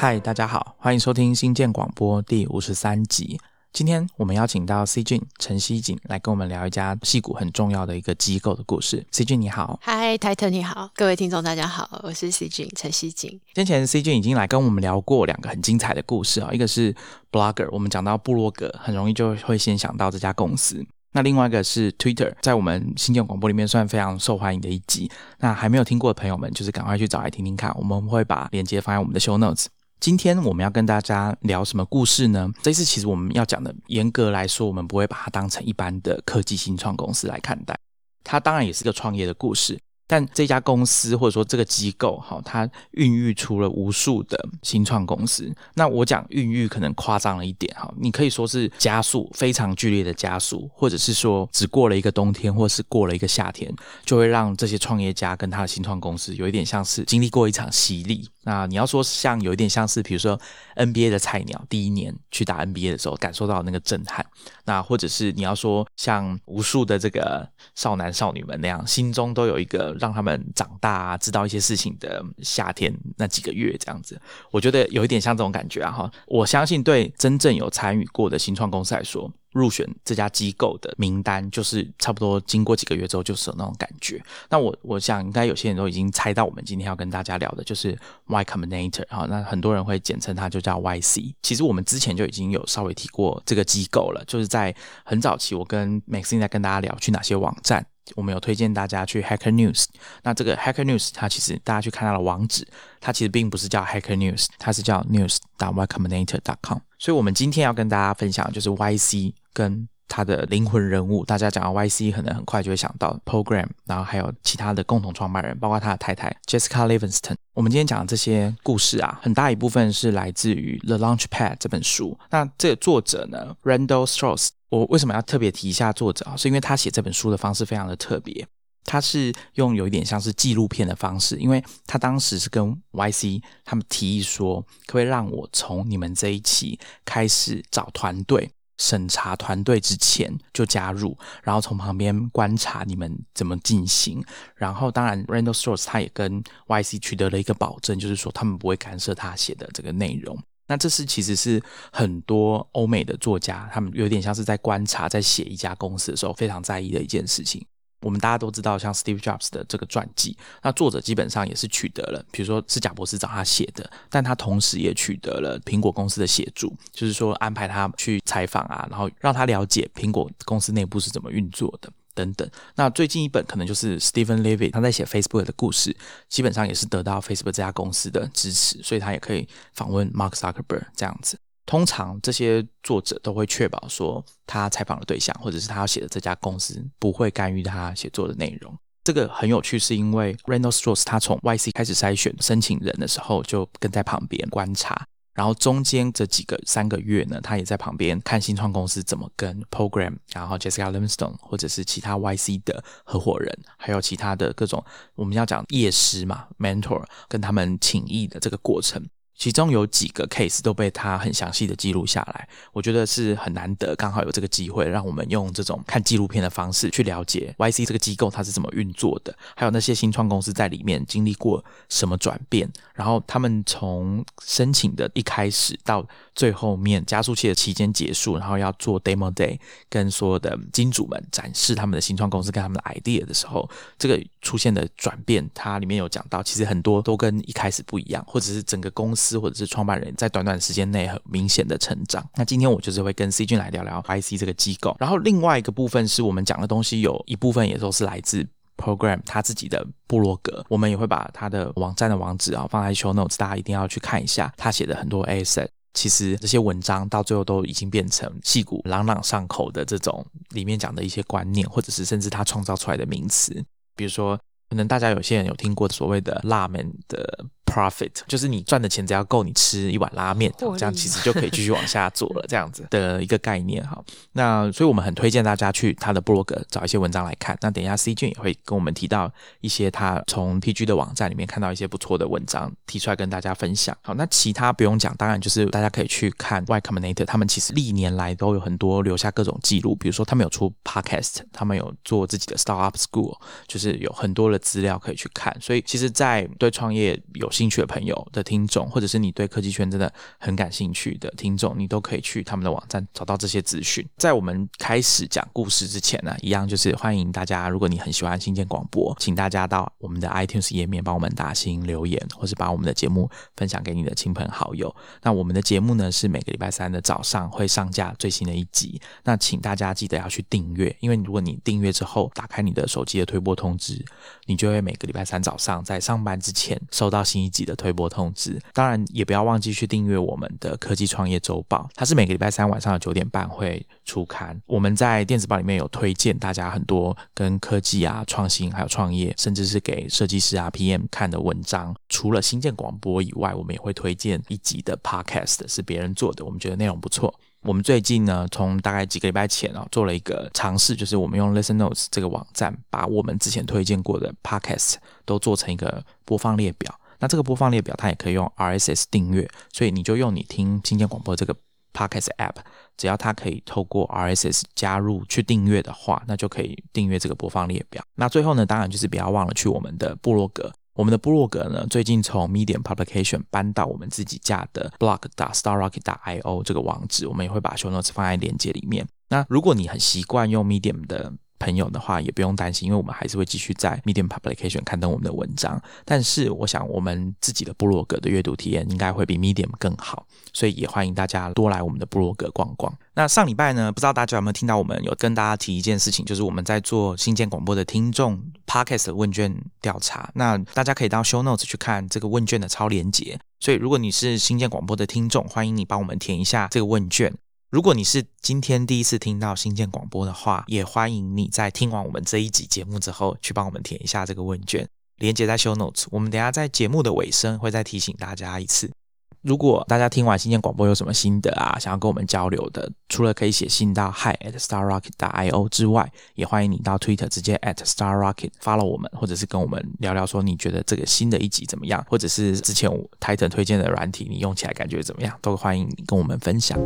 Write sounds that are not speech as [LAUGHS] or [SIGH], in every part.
嗨，大家好，欢迎收听新建广播第五十三集。今天我们邀请到 C 俊陈希景来跟我们聊一家戏骨很重要的一个机构的故事。C 俊你好，嗨，泰特你好，各位听众大家好，我是 C 俊陈希景。先前 C 俊已经来跟我们聊过两个很精彩的故事啊，一个是 Blogger，我们讲到部落格，很容易就会先想到这家公司。那另外一个是 Twitter，在我们新建广播里面算非常受欢迎的一集。那还没有听过的朋友们，就是赶快去找来听听看。我们会把链接放在我们的 Show Notes。今天我们要跟大家聊什么故事呢？这次其实我们要讲的，严格来说，我们不会把它当成一般的科技新创公司来看待。它当然也是个创业的故事。但这家公司或者说这个机构，哈，它孕育出了无数的新创公司。那我讲孕育可能夸张了一点，哈，你可以说是加速，非常剧烈的加速，或者是说只过了一个冬天，或是过了一个夏天，就会让这些创业家跟他的新创公司有一点像是经历过一场洗礼。那你要说像有一点像是，比如说 NBA 的菜鸟第一年去打 NBA 的时候，感受到那个震撼。那或者是你要说像无数的这个少男少女们那样，心中都有一个让他们长大啊，知道一些事情的夏天那几个月这样子，我觉得有一点像这种感觉啊哈。我相信对真正有参与过的新创公司来说。入选这家机构的名单，就是差不多经过几个月之后，就是有那种感觉。那我我想，应该有些人都已经猜到，我们今天要跟大家聊的就是 Y Combinator 哈。那很多人会简称它就叫 YC。其实我们之前就已经有稍微提过这个机构了，就是在很早期，我跟 Maxine 在跟大家聊去哪些网站。我们有推荐大家去 Hacker News，那这个 Hacker News 它其实大家去看它的网址，它其实并不是叫 Hacker News，它是叫 news. dot y combinator. dot com。所以，我们今天要跟大家分享就是 YC 跟他的灵魂人物。大家讲到 YC，可能很快就会想到 Program，然后还有其他的共同创办人，包括他的太太 Jessica Livingston。我们今天讲的这些故事啊，很大一部分是来自于《The Launchpad》这本书。那这个作者呢，Randall Strauss。我为什么要特别提一下作者啊？是因为他写这本书的方式非常的特别，他是用有一点像是纪录片的方式，因为他当时是跟 YC 他们提议说，可不可以让我从你们这一期开始找团队、审查团队之前就加入，然后从旁边观察你们怎么进行。然后，当然，Randall Strauss 他也跟 YC 取得了一个保证，就是说他们不会干涉他写的这个内容。那这是其实是很多欧美的作家，他们有点像是在观察，在写一家公司的时候非常在意的一件事情。我们大家都知道，像 Steve Jobs 的这个传记，那作者基本上也是取得了，比如说是贾博士找他写的，但他同时也取得了苹果公司的协助，就是说安排他去采访啊，然后让他了解苹果公司内部是怎么运作的。等等，那最近一本可能就是 Stephen Levy 他在写 Facebook 的故事，基本上也是得到 Facebook 这家公司的支持，所以他也可以访问 Mark Zuckerberg 这样子。通常这些作者都会确保说，他采访的对象或者是他要写的这家公司不会干预他写作的内容。这个很有趣，是因为 Randall Strauss 他从 YC 开始筛选申请人的时候，就跟在旁边观察。然后中间这几个三个月呢，他也在旁边看新创公司怎么跟 Program，然后 Jessica Livingston 或者是其他 YC 的合伙人，还有其他的各种我们要讲业师嘛，mentor 跟他们请益的这个过程。其中有几个 case 都被他很详细的记录下来，我觉得是很难得，刚好有这个机会，让我们用这种看纪录片的方式去了解 YC 这个机构它是怎么运作的，还有那些新创公司在里面经历过什么转变，然后他们从申请的一开始到最后面加速器的期间结束，然后要做 demo day，跟所有的金主们展示他们的新创公司跟他们的 idea 的时候，这个出现的转变，它里面有讲到，其实很多都跟一开始不一样，或者是整个公司。或者是创办人在短短时间内很明显的成长。那今天我就是会跟 C 君来聊聊 IC 这个机构。然后另外一个部分是我们讲的东西，有一部分也都是来自 Program 他自己的部落格。我们也会把他的网站的网址啊放在 Show Notes，大家一定要去看一下。他写的很多 Asset，其实这些文章到最后都已经变成戏骨朗朗上口的这种里面讲的一些观念，或者是甚至他创造出来的名词，比如说可能大家有些人有听过所谓的拉面的。Profit 就是你赚的钱只要够你吃一碗拉面，这样其实就可以继续往下做了，这样子的一个概念哈。那所以我们很推荐大家去他的 blog 找一些文章来看。那等一下 C 君也会跟我们提到一些他从 PG 的网站里面看到一些不错的文章，提出来跟大家分享。好，那其他不用讲，当然就是大家可以去看 Y Combinator，他们其实历年来都有很多留下各种记录，比如说他们有出 Podcast，他们有做自己的 Startup School，就是有很多的资料可以去看。所以其实，在对创业有兴趣的朋友的听众，或者是你对科技圈真的很感兴趣的听众，你都可以去他们的网站找到这些资讯。在我们开始讲故事之前呢，一样就是欢迎大家，如果你很喜欢新建广播，请大家到我们的 iTunes 页面帮我们打新留言，或是把我们的节目分享给你的亲朋好友。那我们的节目呢是每个礼拜三的早上会上架最新的一集，那请大家记得要去订阅，因为如果你订阅之后打开你的手机的推播通知，你就会每个礼拜三早上在上班之前收到新一集的推播通知。当然也不要忘记去订阅我们的科技创业周报，它是每个礼拜三晚上的九点半会出刊。我们在电子报里面有推荐大家很多跟科技啊、创新还有创业，甚至是给设计师啊、PM 看的文章。除了新建广播以外，我们也会推荐一集的 Podcast 是别人做的，我们觉得内容不错。我们最近呢，从大概几个礼拜前啊，做了一个尝试，就是我们用 Listen Notes 这个网站，把我们之前推荐过的 Podcast 都做成一个播放列表。那这个播放列表它也可以用 RSS 订阅，所以你就用你听新建广播这个 Podcast App，只要它可以透过 RSS 加入去订阅的话，那就可以订阅这个播放列表。那最后呢，当然就是不要忘了去我们的部落格。我们的部落格呢，最近从 Medium Publication 搬到我们自己家的 blog. starrocket. io 这个网址，我们也会把 show notes 放在链接里面。那如果你很习惯用 Medium 的朋友的话，也不用担心，因为我们还是会继续在 Medium Publication 刊登我们的文章。但是，我想我们自己的部落格的阅读体验应该会比 Medium 更好，所以也欢迎大家多来我们的部落格逛逛。那上礼拜呢，不知道大家有没有听到我们有跟大家提一件事情，就是我们在做新建广播的听众 Podcast 问卷调查。那大家可以到 Show Notes 去看这个问卷的超连结。所以，如果你是新建广播的听众，欢迎你帮我们填一下这个问卷。如果你是今天第一次听到新建广播的话，也欢迎你在听完我们这一集节目之后，去帮我们填一下这个问卷，连接在 show notes。我们等下在节目的尾声会再提醒大家一次。如果大家听完新建广播有什么心得啊，想要跟我们交流的，除了可以写信到 hi at starrocket. io 之外，也欢迎你到 Twitter 直接 at starrocket follow 我们，或者是跟我们聊聊说你觉得这个新的一集怎么样，或者是之前 Titan 推荐的软体你用起来感觉怎么样，都欢迎你跟我们分享。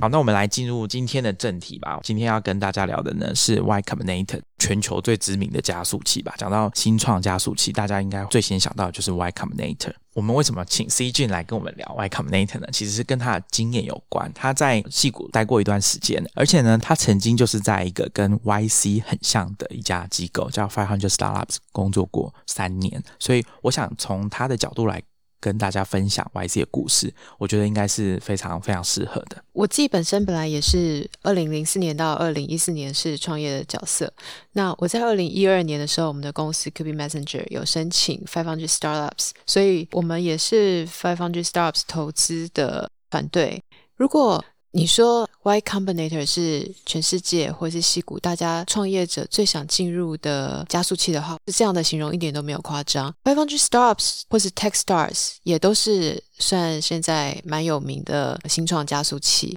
好，那我们来进入今天的正题吧。今天要跟大家聊的呢是 Y Combinator，全球最知名的加速器吧。讲到新创加速器，大家应该最先想到的就是 Y Combinator。我们为什么请 C 俊来跟我们聊 Y Combinator 呢？其实是跟他的经验有关。他在戏谷待过一段时间，而且呢，他曾经就是在一个跟 YC 很像的一家机构叫 Five Hundred Startups 工作过三年。所以，我想从他的角度来。跟大家分享 YZ 的故事，我觉得应该是非常非常适合的。我自己本身本来也是二零零四年到二零一四年是创业的角色。那我在二零一二年的时候，我们的公司 Kube Messenger 有申请 Five Hundred Startups，所以我们也是 Five Hundred Startups 投资的团队。如果你说 Y Combinator 是全世界或是西谷大家创业者最想进入的加速器的话，是这样的形容一点都没有夸张。Five Hundred Startups 或是 Tech Stars 也都是算现在蛮有名的新创加速器。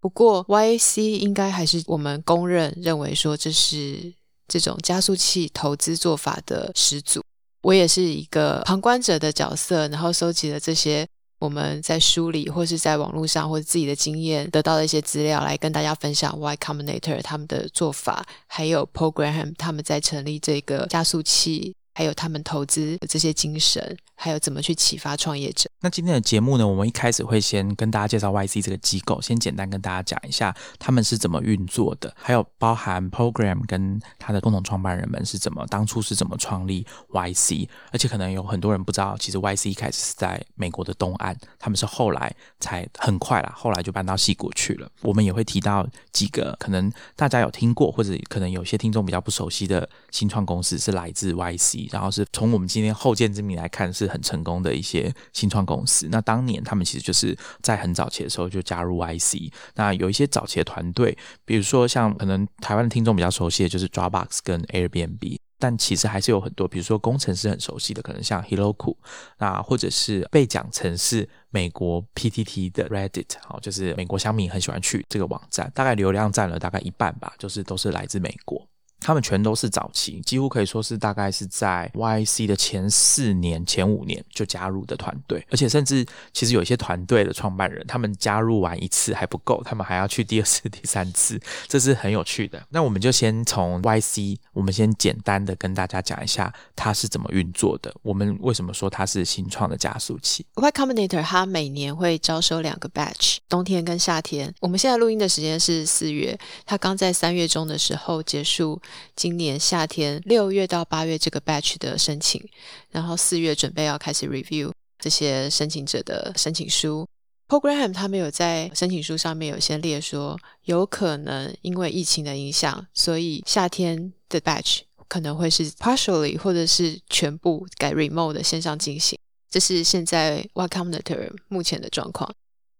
不过 YC 应该还是我们公认认为说这是这种加速器投资做法的始祖。我也是一个旁观者的角色，然后收集了这些。我们在梳理，或是在网络上，或者自己的经验得到的一些资料，来跟大家分享 Y Combinator 他们的做法，还有 Program 他们在成立这个加速器。还有他们投资的这些精神，还有怎么去启发创业者。那今天的节目呢，我们一开始会先跟大家介绍 YC 这个机构，先简单跟大家讲一下他们是怎么运作的，还有包含 Program 跟他的共同创办人们是怎么当初是怎么创立 YC。而且可能有很多人不知道，其实 YC 一开始是在美国的东岸，他们是后来才很快啦，后来就搬到西谷去了。我们也会提到几个可能大家有听过，或者可能有些听众比较不熟悉的新创公司是来自 YC。然后是从我们今天后见之明来看，是很成功的一些新创公司。那当年他们其实就是在很早期的时候就加入 YC。那有一些早期的团队，比如说像可能台湾的听众比较熟悉的就是 Dropbox 跟 Airbnb，但其实还是有很多，比如说工程师很熟悉的，可能像 Heroku，那或者是被讲成是美国 PTT 的 Reddit，好，就是美国乡民很喜欢去这个网站，大概流量占了大概一半吧，就是都是来自美国。他们全都是早期，几乎可以说是大概是在 YC 的前四年、前五年就加入的团队，而且甚至其实有一些团队的创办人，他们加入完一次还不够，他们还要去第二次、第三次，[LAUGHS] 这是很有趣的。那我们就先从 YC，我们先简单的跟大家讲一下它是怎么运作的。我们为什么说它是新创的加速器？Y Combinator 它每年会招收两个 batch，冬天跟夏天。我们现在录音的时间是四月，它刚在三月中的时候结束。今年夏天六月到八月这个 batch 的申请，然后四月准备要开始 review 这些申请者的申请书。Program 他们有在申请书上面有先列说，有可能因为疫情的影响，所以夏天的 batch 可能会是 partially 或者是全部改 remote 的线上进行。这是现在 Y Combinator 目前的状况。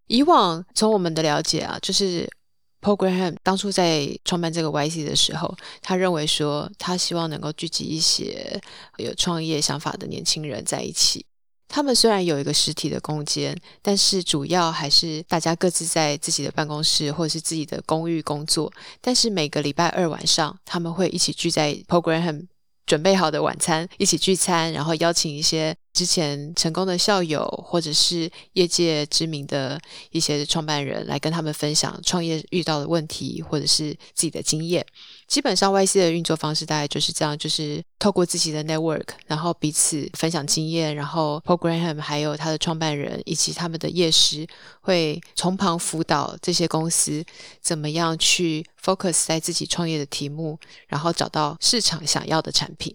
以往从我们的了解啊，就是。Programm 当初在创办这个 YC 的时候，他认为说，他希望能够聚集一些有创业想法的年轻人在一起。他们虽然有一个实体的空间，但是主要还是大家各自在自己的办公室或者是自己的公寓工作。但是每个礼拜二晚上，他们会一起聚在 Program。准备好的晚餐，一起聚餐，然后邀请一些之前成功的校友，或者是业界知名的一些创办人来跟他们分享创业遇到的问题，或者是自己的经验。基本上 YC 的运作方式大概就是这样，就是透过自己的 network，然后彼此分享经验，然后 Program 还有他的创办人以及他们的业师会从旁辅导这些公司怎么样去 focus 在自己创业的题目，然后找到市场想要的产品。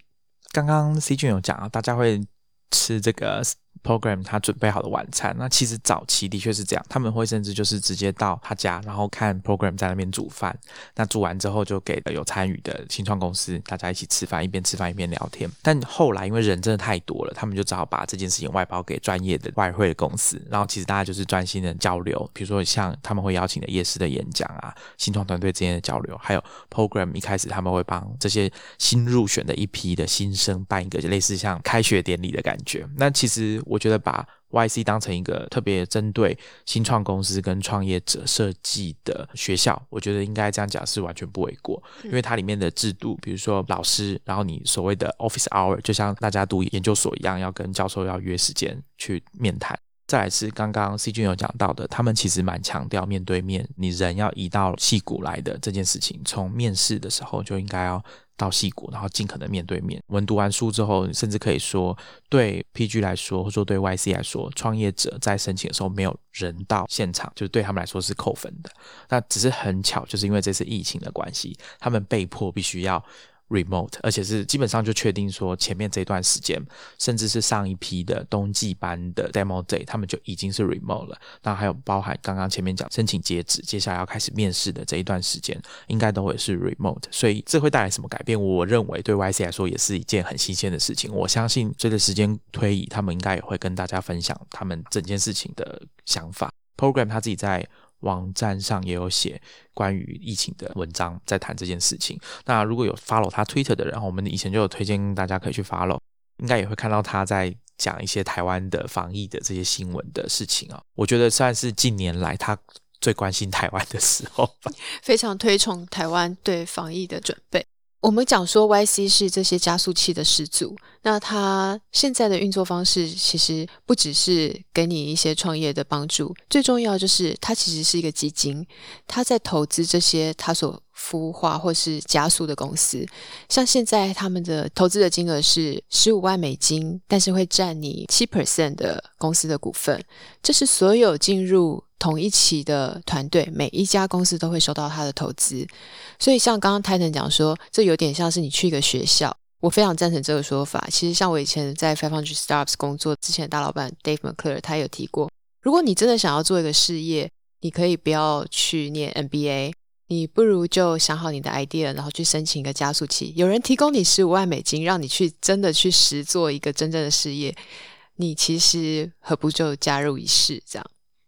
刚刚 C 君有讲啊，大家会吃这个。Program 他准备好的晚餐，那其实早期的确是这样，他们会甚至就是直接到他家，然后看 program 在那边煮饭，那煮完之后就给有参与的新创公司大家一起吃饭，一边吃饭一边聊天。但后来因为人真的太多了，他们就只好把这件事情外包给专业的外汇的公司，然后其实大家就是专心的交流，比如说像他们会邀请的夜市的演讲啊，新创团队之间的交流，还有 program 一开始他们会帮这些新入选的一批的新生办一个类似像开学典礼的感觉。那其实。我觉得把 YC 当成一个特别针对新创公司跟创业者设计的学校，我觉得应该这样讲是完全不为过，因为它里面的制度，比如说老师，然后你所谓的 Office Hour，就像大家读研究所一样，要跟教授要约时间去面谈。再来是刚刚 C 君有讲到的，他们其实蛮强调面对面，你人要移到戏骨来的这件事情，从面试的时候就应该要。到戏谷，然后尽可能面对面。我们读完书之后，甚至可以说，对 PG 来说，或者说对 YC 来说，创业者在申请的时候没有人到现场，就是对他们来说是扣分的。那只是很巧，就是因为这次疫情的关系，他们被迫必须要。remote，而且是基本上就确定说，前面这段时间，甚至是上一批的冬季班的 demo day，他们就已经是 remote 了。那还有包含刚刚前面讲申请截止，接下来要开始面试的这一段时间，应该都会是 remote。所以这会带来什么改变？我认为对 YC 来说也是一件很新鲜的事情。我相信随着时间推移，他们应该也会跟大家分享他们整件事情的想法。Program 他自己在。网站上也有写关于疫情的文章，在谈这件事情。那如果有 follow 他 Twitter 的人，我们以前就有推荐大家可以去 follow，应该也会看到他在讲一些台湾的防疫的这些新闻的事情啊。我觉得算是近年来他最关心台湾的时候，[LAUGHS] 非常推崇台湾对防疫的准备。我们讲说，YC 是这些加速器的始祖。那它现在的运作方式，其实不只是给你一些创业的帮助，最重要就是它其实是一个基金，它在投资这些它所孵化或是加速的公司。像现在他们的投资的金额是十五万美金，但是会占你七 percent 的公司的股份。这是所有进入。同一期的团队，每一家公司都会收到他的投资，所以像刚刚 Titan 讲说，这有点像是你去一个学校，我非常赞成这个说法。其实像我以前在 Five Hundred starts 工作之前，大老板 Dave McClure 他有提过，如果你真的想要做一个事业，你可以不要去念 MBA，你不如就想好你的 idea，然后去申请一个加速器，有人提供你十五万美金，让你去真的去实做一个真正的事业，你其实何不就加入一试这样？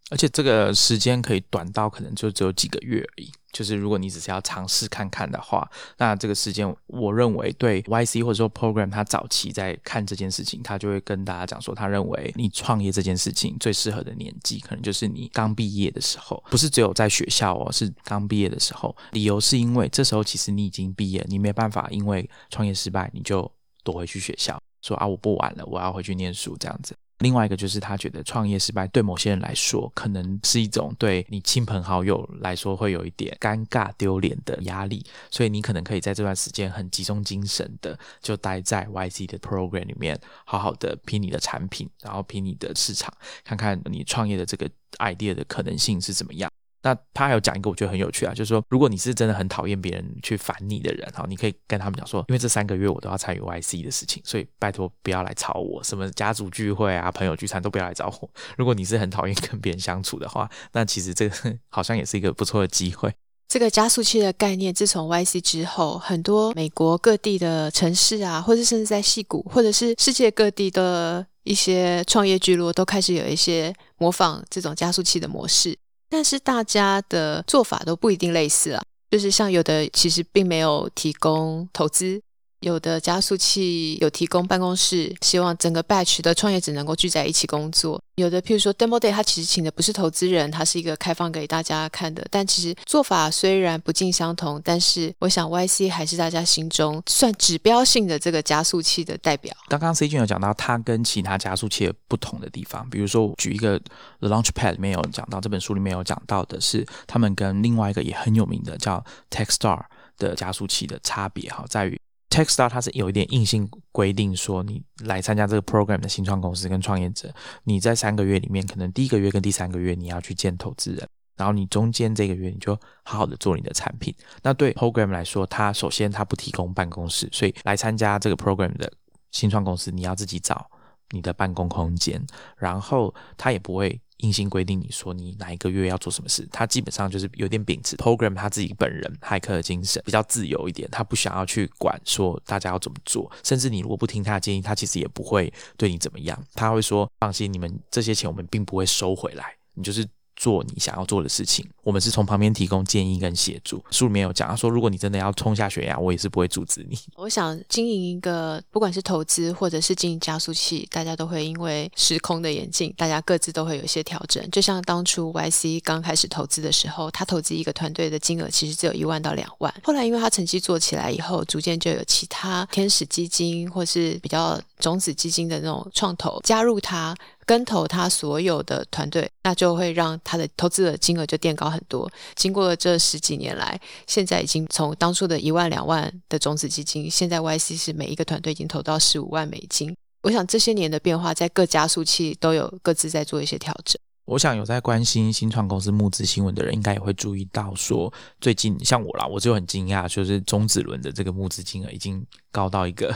而且这个时间可以短到可能就只有几个月而已。就是如果你只是要尝试看看的话，那这个时间，我认为对 YC 或者说 Program，他早期在看这件事情，他就会跟大家讲说，他认为你创业这件事情最适合的年纪，可能就是你刚毕业的时候，不是只有在学校哦，是刚毕业的时候。理由是因为这时候其实你已经毕业，你没办法因为创业失败你就躲回去学校，说啊我不玩了，我要回去念书这样子。另外一个就是他觉得创业失败对某些人来说，可能是一种对你亲朋好友来说会有一点尴尬丢脸的压力，所以你可能可以在这段时间很集中精神的就待在 YC 的 program 里面，好好的拼你的产品，然后拼你的市场，看看你创业的这个 idea 的可能性是怎么样。那他还有讲一个我觉得很有趣啊，就是说如果你是真的很讨厌别人去烦你的人哈，你可以跟他们讲说，因为这三个月我都要参与 YC 的事情，所以拜托不要来吵我，什么家族聚会啊、朋友聚餐都不要来找我。[LAUGHS] 如果你是很讨厌跟别人相处的话，那其实这个 [LAUGHS] 好像也是一个不错的机会。这个加速器的概念，自从 YC 之后，很多美国各地的城市啊，或者甚至在戏谷，或者是世界各地的一些创业聚落，都开始有一些模仿这种加速器的模式。但是大家的做法都不一定类似啊，就是像有的其实并没有提供投资。有的加速器有提供办公室，希望整个 batch 的创业者能够聚在一起工作。有的，譬如说 demo day，他其实请的不是投资人，他是一个开放给大家看的。但其实做法虽然不尽相同，但是我想 YC 还是大家心中算指标性的这个加速器的代表。刚刚 C 君有讲到它跟其他加速器不同的地方，比如说举一个 The Launchpad 里面有讲到，这本书里面有讲到的是他们跟另外一个也很有名的叫 TechStar 的加速器的差别哈，在于。Techstar 它是有一点硬性规定，说你来参加这个 program 的新创公司跟创业者，你在三个月里面，可能第一个月跟第三个月你要去见投资人，然后你中间这个月你就好好的做你的产品。那对 program 来说，它首先它不提供办公室，所以来参加这个 program 的新创公司，你要自己找你的办公空间，然后它也不会。硬性规定你说你哪一个月要做什么事，他基本上就是有点秉持 program 他自己本人骇客的精神，比较自由一点，他不想要去管说大家要怎么做，甚至你如果不听他的建议，他其实也不会对你怎么样，他会说放心，你们这些钱我们并不会收回来，你就是。做你想要做的事情，我们是从旁边提供建议跟协助。书里面有讲，他说如果你真的要冲下悬崖，我也是不会阻止你。我想经营一个，不管是投资或者是经营加速器，大家都会因为时空的演进，大家各自都会有一些调整。就像当初 YC 刚开始投资的时候，他投资一个团队的金额其实只有一万到两万，后来因为他成绩做起来以后，逐渐就有其他天使基金或是比较种子基金的那种创投加入他。跟投他所有的团队，那就会让他的投资的金额就垫高很多。经过了这十几年来，现在已经从当初的一万两万的种子基金，现在 YC 是每一个团队已经投到十五万美金。我想这些年的变化，在各加速器都有各自在做一些调整。我想有在关心新创公司募资新闻的人，应该也会注意到，说最近像我啦，我就很惊讶，就是中子轮的这个募资金额已经高到一个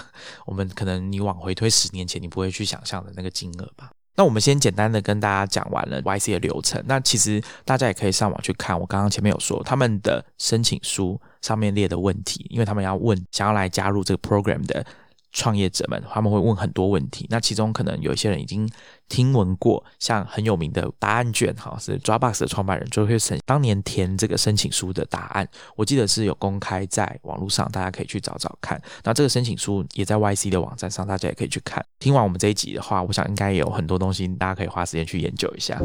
我们可能你往回推十年前，你不会去想象的那个金额吧。那我们先简单的跟大家讲完了 YC 的流程。那其实大家也可以上网去看，我刚刚前面有说他们的申请书上面列的问题，因为他们要问想要来加入这个 program 的。创业者们他们会问很多问题，那其中可能有一些人已经听闻过，像很有名的答案卷，哈，是 Dropbox 的创办人 Joe Hilson 当年填这个申请书的答案，我记得是有公开在网络上，大家可以去找找看。那这个申请书也在 YC 的网站上，大家也可以去看。听完我们这一集的话，我想应该有很多东西大家可以花时间去研究一下。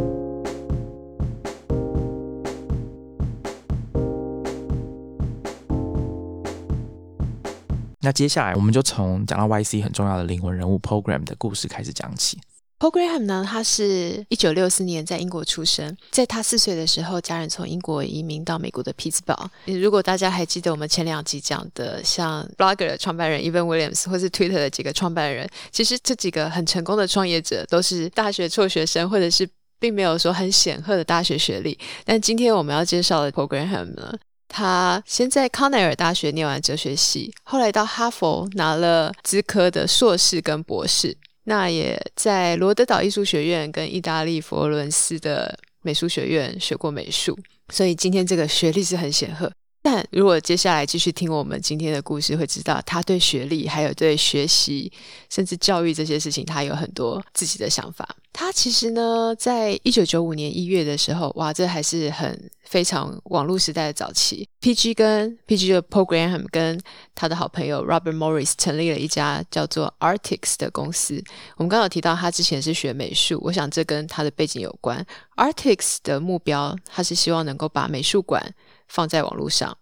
那接下来我们就从讲到 YC 很重要的灵魂人物 Program 的故事开始讲起。Program 呢，他是一九六四年在英国出生，在他四岁的时候，家人从英国移民到美国的匹兹堡。如果大家还记得我们前两集讲的，像 Blogger 的创办人 Evan Williams 或是 Twitter 的几个创办人，其实这几个很成功的创业者都是大学辍学生，或者是并没有说很显赫的大学学历。但今天我们要介绍的 Program 呢？他先在康奈尔大学念完哲学系，后来到哈佛拿了资科的硕士跟博士。那也在罗德岛艺术学院跟意大利佛罗伦斯的美术学院学过美术，所以今天这个学历是很显赫。但如果接下来继续听我们今天的故事，会知道他对学历、还有对学习，甚至教育这些事情，他有很多自己的想法。他其实呢，在一九九五年一月的时候，哇，这还是很非常网络时代的早期。PG 跟 PG 的 Program 跟他的好朋友 Robert Morris 成立了一家叫做 Artix 的公司。我们刚刚提到他之前是学美术，我想这跟他的背景有关。Artix 的目标，他是希望能够把美术馆放在网络上。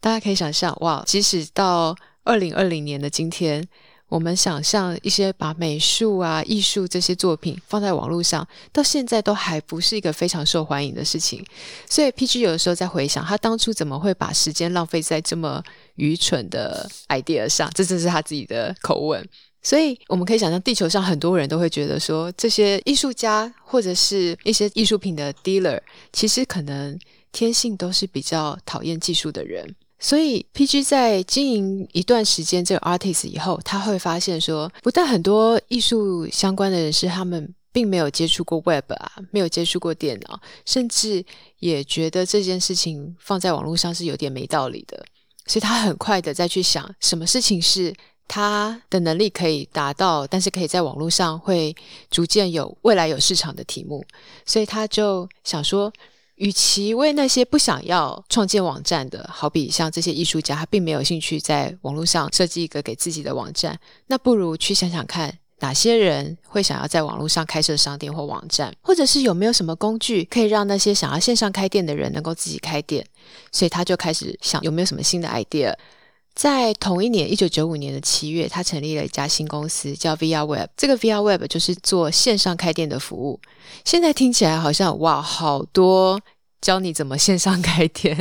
大家可以想象，哇，即使到二零二零年的今天。我们想象一些把美术啊、艺术这些作品放在网络上，到现在都还不是一个非常受欢迎的事情。所以 PG 有的时候在回想，他当初怎么会把时间浪费在这么愚蠢的 idea 上？这正是他自己的口吻。所以我们可以想象，地球上很多人都会觉得说，这些艺术家或者是一些艺术品的 dealer，其实可能天性都是比较讨厌技术的人。所以，PG 在经营一段时间这个 artist 以后，他会发现说，不但很多艺术相关的人士，他们并没有接触过 web 啊，没有接触过电脑，甚至也觉得这件事情放在网络上是有点没道理的。所以他很快的再去想，什么事情是他的能力可以达到，但是可以在网络上会逐渐有未来有市场的题目。所以他就想说。与其为那些不想要创建网站的，好比像这些艺术家，他并没有兴趣在网络上设计一个给自己的网站，那不如去想想看，哪些人会想要在网络上开设商店或网站，或者是有没有什么工具可以让那些想要线上开店的人能够自己开店。所以他就开始想有没有什么新的 idea。在同一年，一九九五年的七月，他成立了一家新公司，叫 VR Web。这个 VR Web 就是做线上开店的服务。现在听起来好像哇，好多教你怎么线上开店，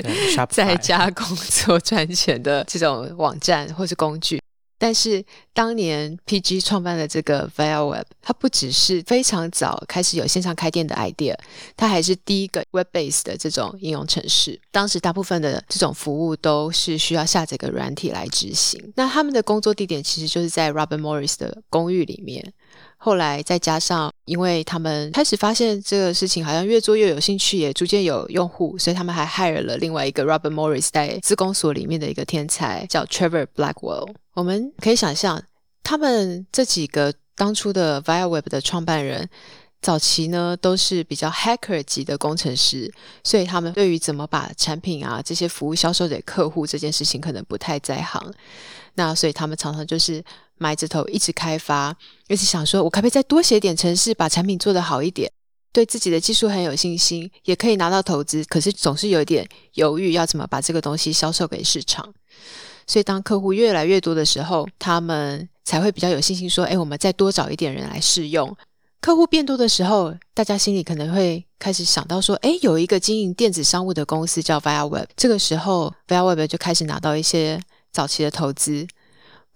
在家工作赚钱的这种网站或是工具。但是当年 PG 创办的这个 Via Web，它不只是非常早开始有线上开店的 idea，它还是第一个 Web base 的这种应用程式。当时大部分的这种服务都是需要下载个软体来执行。那他们的工作地点其实就是在 Robert Morris 的公寓里面。后来再加上，因为他们开始发现这个事情好像越做越有兴趣，也逐渐有用户，所以他们还 hire 了另外一个 Robert Morris 在自工所里面的一个天才，叫 Trevor Blackwell。我们可以想象，他们这几个当初的 Via Web 的创办人，早期呢都是比较 hacker 级的工程师，所以他们对于怎么把产品啊这些服务销售给客户这件事情，可能不太在行。那所以他们常常就是埋着头一直开发，一直想说，我可不可以再多写点程式，把产品做得好一点？对自己的技术很有信心，也可以拿到投资，可是总是有点犹豫，要怎么把这个东西销售给市场。所以当客户越来越多的时候，他们才会比较有信心说，哎，我们再多找一点人来试用。客户变多的时候，大家心里可能会开始想到说，哎，有一个经营电子商务的公司叫 Via Web，这个时候 Via Web 就开始拿到一些。早期的投资，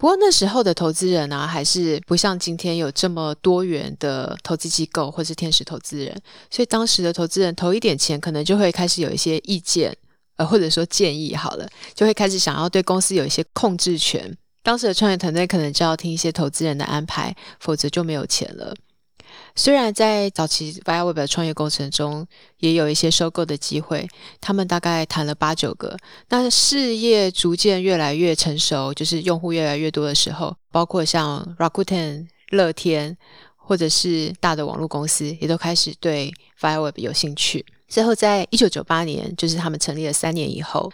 不过那时候的投资人啊，还是不像今天有这么多元的投资机构或是天使投资人，所以当时的投资人投一点钱，可能就会开始有一些意见，呃，或者说建议好了，就会开始想要对公司有一些控制权。当时的创业团队可能就要听一些投资人的安排，否则就没有钱了。虽然在早期 Via Web 的创业过程中，也有一些收购的机会，他们大概谈了八九个。那事业逐渐越来越成熟，就是用户越来越多的时候，包括像 Rakuten、乐天，或者是大的网络公司，也都开始对 Via Web 有兴趣。最后，在一九九八年，就是他们成立了三年以后。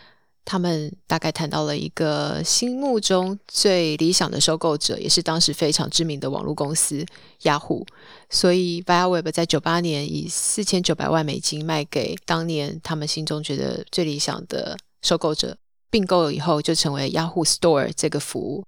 他们大概谈到了一个心目中最理想的收购者，也是当时非常知名的网络公司雅虎。所以 Via Web 在九八年以四千九百万美金卖给当年他们心中觉得最理想的收购者，并购以后就成为 Yahoo Store 这个服务。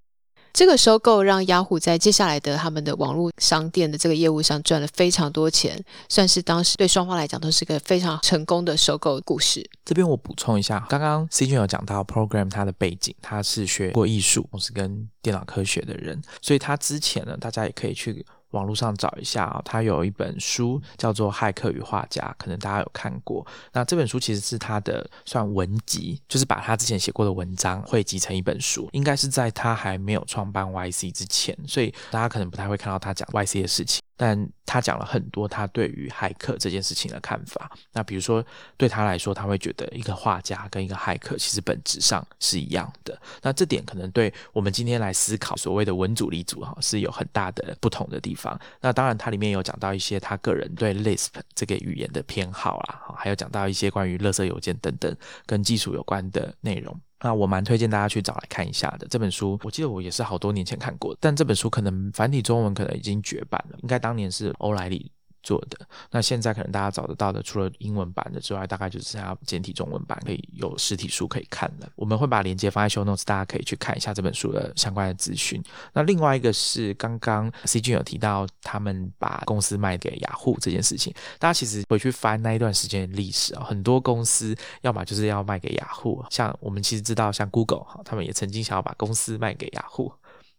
这个收购让雅虎在接下来的他们的网络商店的这个业务上赚了非常多钱，算是当时对双方来讲都是一个非常成功的收购故事。这边我补充一下，刚刚 C 君有讲到 Program 它的背景，他是学过艺术，同时跟电脑科学的人，所以他之前呢，大家也可以去。网络上找一下啊，他有一本书叫做《骇客与画家》，可能大家有看过。那这本书其实是他的算文集，就是把他之前写过的文章汇集成一本书。应该是在他还没有创办 YC 之前，所以大家可能不太会看到他讲 YC 的事情。但他讲了很多他对于骇客这件事情的看法。那比如说对他来说，他会觉得一个画家跟一个骇客其实本质上是一样的。那这点可能对我们今天来思考所谓的文组理组哈是有很大的不同的地方。那当然，它里面有讲到一些他个人对 Lisp 这个语言的偏好啦，还有讲到一些关于垃圾邮件等等跟技术有关的内容。那我蛮推荐大家去找来看一下的这本书，我记得我也是好多年前看过，但这本书可能繁体中文可能已经绝版了，应该当年是欧莱里。做的那现在可能大家找得到的，除了英文版的之外，大概就剩下简体中文版可以有实体书可以看了。我们会把链接放在 show notes，大家可以去看一下这本书的相关的资讯。那另外一个是刚刚 C 君有提到他们把公司卖给雅虎这件事情，大家其实回去翻那一段时间的历史啊，很多公司要么就是要卖给雅虎，像我们其实知道像 Google 哈，他们也曾经想要把公司卖给雅虎。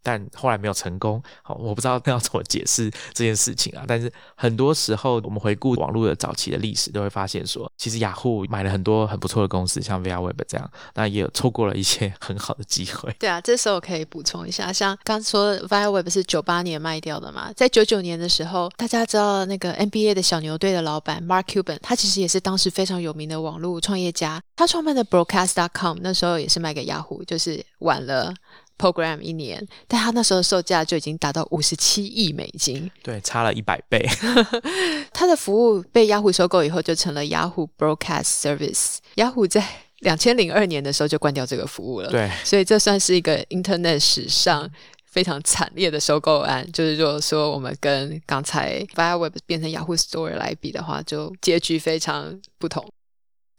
但后来没有成功，好，我不知道 [LAUGHS] 要怎么解释这件事情啊。但是很多时候，我们回顾网络的早期的历史，都会发现说，其实雅虎买了很多很不错的公司，像 VRWeb 这样，那也有错过了一些 [LAUGHS] 很好的机会。对啊，这时候可以补充一下，像刚说 VRWeb 是九八年卖掉的嘛，在九九年的时候，大家知道那个 NBA 的小牛队的老板 Mark Cuban，他其实也是当时非常有名的网络创业家，他创办的 Broadcast.com 那时候也是卖给雅虎，就是晚了。Program 一年，但他那时候的售价就已经达到五十七亿美金，对，差了一百倍。[LAUGHS] 他的服务被雅虎收购以后，就成了雅虎 Broadcast Service。雅虎在两千零二年的时候就关掉这个服务了，对，所以这算是一个 Internet 史上非常惨烈的收购案。就是如果说我们跟刚才 ViaWeb 变成雅虎 Store 来比的话，就结局非常不同。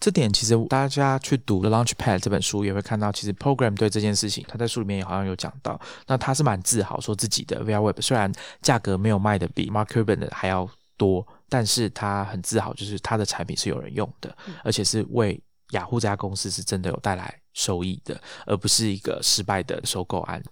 这点其实大家去读《The Launchpad》这本书也会看到，其实 Program 对这件事情，他在书里面也好像有讲到。那他是蛮自豪说自己的 VRWeb 虽然价格没有卖的比 Mark Cuban 的还要多，但是他很自豪，就是他的产品是有人用的，而且是为雅虎这家公司是真的有带来收益的，而不是一个失败的收购案。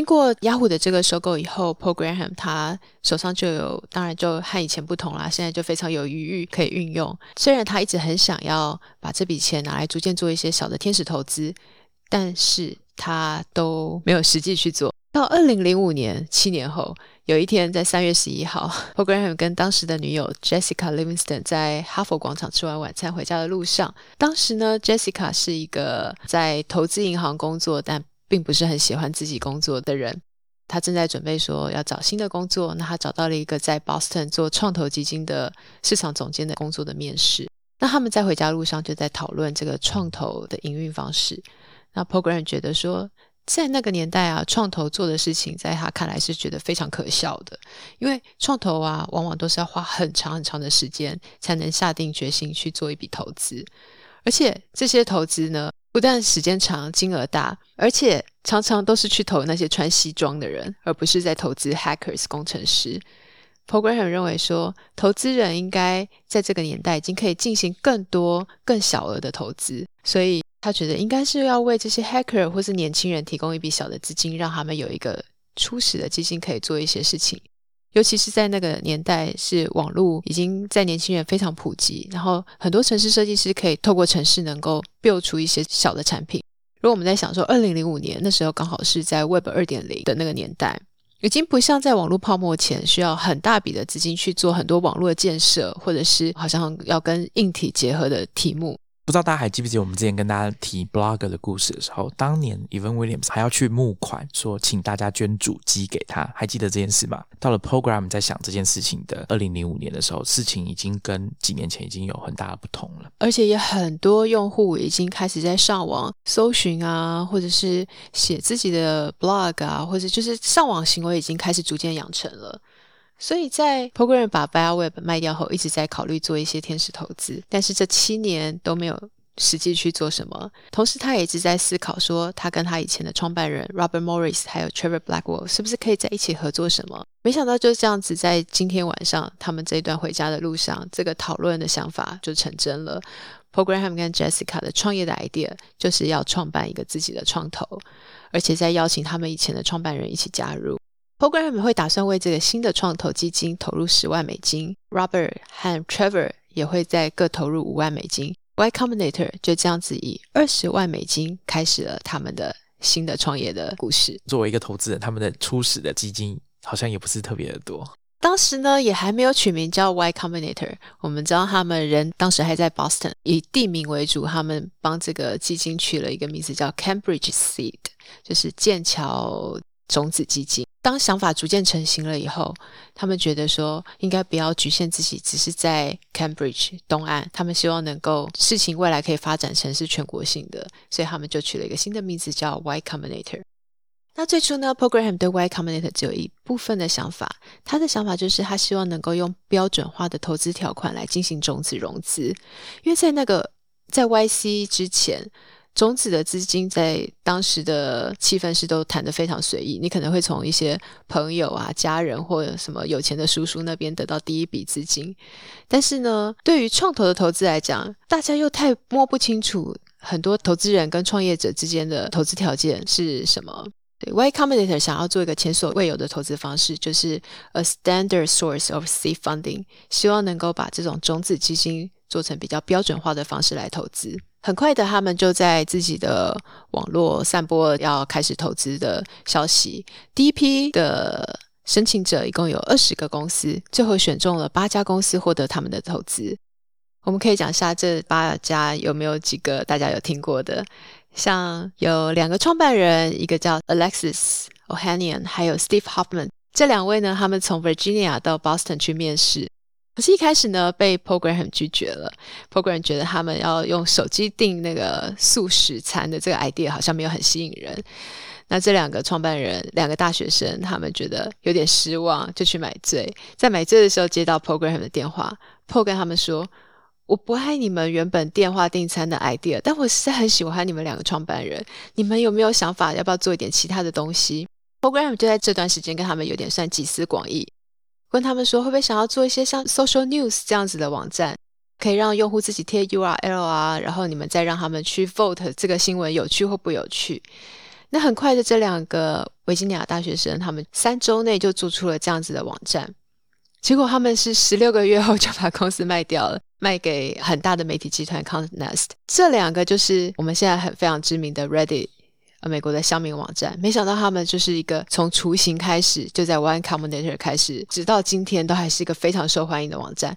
经过雅虎的这个收购以后，Program 他手上就有，当然就和以前不同啦，现在就非常有余裕可以运用。虽然他一直很想要把这笔钱拿来逐渐做一些小的天使投资，但是他都没有实际去做。到二零零五年，七年后，有一天在三月十一号，Program 跟当时的女友 Jessica Livingston 在哈佛广场吃完晚餐回家的路上，当时呢，Jessica 是一个在投资银行工作，但并不是很喜欢自己工作的人，他正在准备说要找新的工作。那他找到了一个在 Boston 做创投基金的市场总监的工作的面试。那他们在回家路上就在讨论这个创投的营运方式。那 Program 觉得说，在那个年代啊，创投做的事情在他看来是觉得非常可笑的，因为创投啊，往往都是要花很长很长的时间才能下定决心去做一笔投资，而且这些投资呢。不但时间长、金额大，而且常常都是去投那些穿西装的人，而不是在投资 hackers 工程师。Program 认为说，投资人应该在这个年代已经可以进行更多、更小额的投资，所以他觉得应该是要为这些 hacker 或是年轻人提供一笔小的资金，让他们有一个初始的基金可以做一些事情。尤其是在那个年代，是网络已经在年轻人非常普及，然后很多城市设计师可以透过城市能够 build 出一些小的产品。如果我们在想说，二零零五年那时候刚好是在 Web 二点零的那个年代，已经不像在网络泡沫前需要很大笔的资金去做很多网络的建设，或者是好像要跟硬体结合的题目。不知道大家还记不记得我们之前跟大家提 Blogger 的故事的时候，当年 Evan Williams 还要去募款，说请大家捐主机给他，还记得这件事吗？到了 Program 在想这件事情的二零零五年的时候，事情已经跟几年前已经有很大的不同了，而且也很多用户已经开始在上网搜寻啊，或者是写自己的 blog 啊，或者就是上网行为已经开始逐渐养成了。所以在 Program 把 ViaWeb 卖掉后，一直在考虑做一些天使投资，但是这七年都没有实际去做什么。同时，他也一直在思考说，他跟他以前的创办人 Robert Morris 还有 Trevor Blackwell 是不是可以在一起合作什么？没想到就这样子，在今天晚上他们这一段回家的路上，这个讨论的想法就成真了。Program 跟 Jessica 的创业的 idea 就是要创办一个自己的创投，而且在邀请他们以前的创办人一起加入。Program 会打算为这个新的创投基金投入十万美金，Robert 和 Trevor 也会在各投入五万美金。Y Combinator 就这样子以二十万美金开始了他们的新的创业的故事。作为一个投资人，他们的初始的基金好像也不是特别的多。当时呢，也还没有取名叫 Y Combinator。我们知道他们人当时还在 Boston，以地名为主，他们帮这个基金取了一个名字叫 Cambridge Seed，就是剑桥种子基金。当想法逐渐成型了以后，他们觉得说应该不要局限自己，只是在 Cambridge 东岸。他们希望能够事情未来可以发展成是全国性的，所以他们就取了一个新的名字叫 Y Combinator。那最初呢，Program 对 Y Combinator 只有一部分的想法，他的想法就是他希望能够用标准化的投资条款来进行种子融资，因为在那个在 YC 之前。种子的资金在当时的气氛是都谈得非常随意，你可能会从一些朋友啊、家人或者什么有钱的叔叔那边得到第一笔资金。但是呢，对于创投的投资来讲，大家又太摸不清楚很多投资人跟创业者之间的投资条件是什么。对，Y Combinator 想要做一个前所未有的投资方式，就是 a standard source of seed funding，希望能够把这种种子基金做成比较标准化的方式来投资。很快的，他们就在自己的网络散播要开始投资的消息。第一批的申请者一共有二十个公司，最后选中了八家公司获得他们的投资。我们可以讲下这八家有没有几个大家有听过的？像有两个创办人，一个叫 Alexis Ohanian，还有 Steve Hoffman。这两位呢，他们从 Virginia 到 Boston 去面试。可是，一开始呢，被 Program 拒绝了。Program 觉得他们要用手机订那个素食餐的这个 idea 好像没有很吸引人。那这两个创办人，两个大学生，他们觉得有点失望，就去买醉。在买醉的时候，接到 Program 的电话，Program 他们说：“我不爱你们原本电话订餐的 idea，但我实在很喜欢你们两个创办人。你们有没有想法，要不要做一点其他的东西？”Program 就在这段时间跟他们有点算集思广益。问他们说会不会想要做一些像 social news 这样子的网站，可以让用户自己贴 URL 啊，然后你们再让他们去 vote 这个新闻有趣或不有趣。那很快的，这两个维吉尼亚大学生，他们三周内就做出了这样子的网站。结果他们是十六个月后就把公司卖掉了，卖给很大的媒体集团 count nest。这两个就是我们现在很非常知名的 Reddit。呃，美国的乡民网站，没想到他们就是一个从雏形开始就在 One Combinator 开始，直到今天都还是一个非常受欢迎的网站。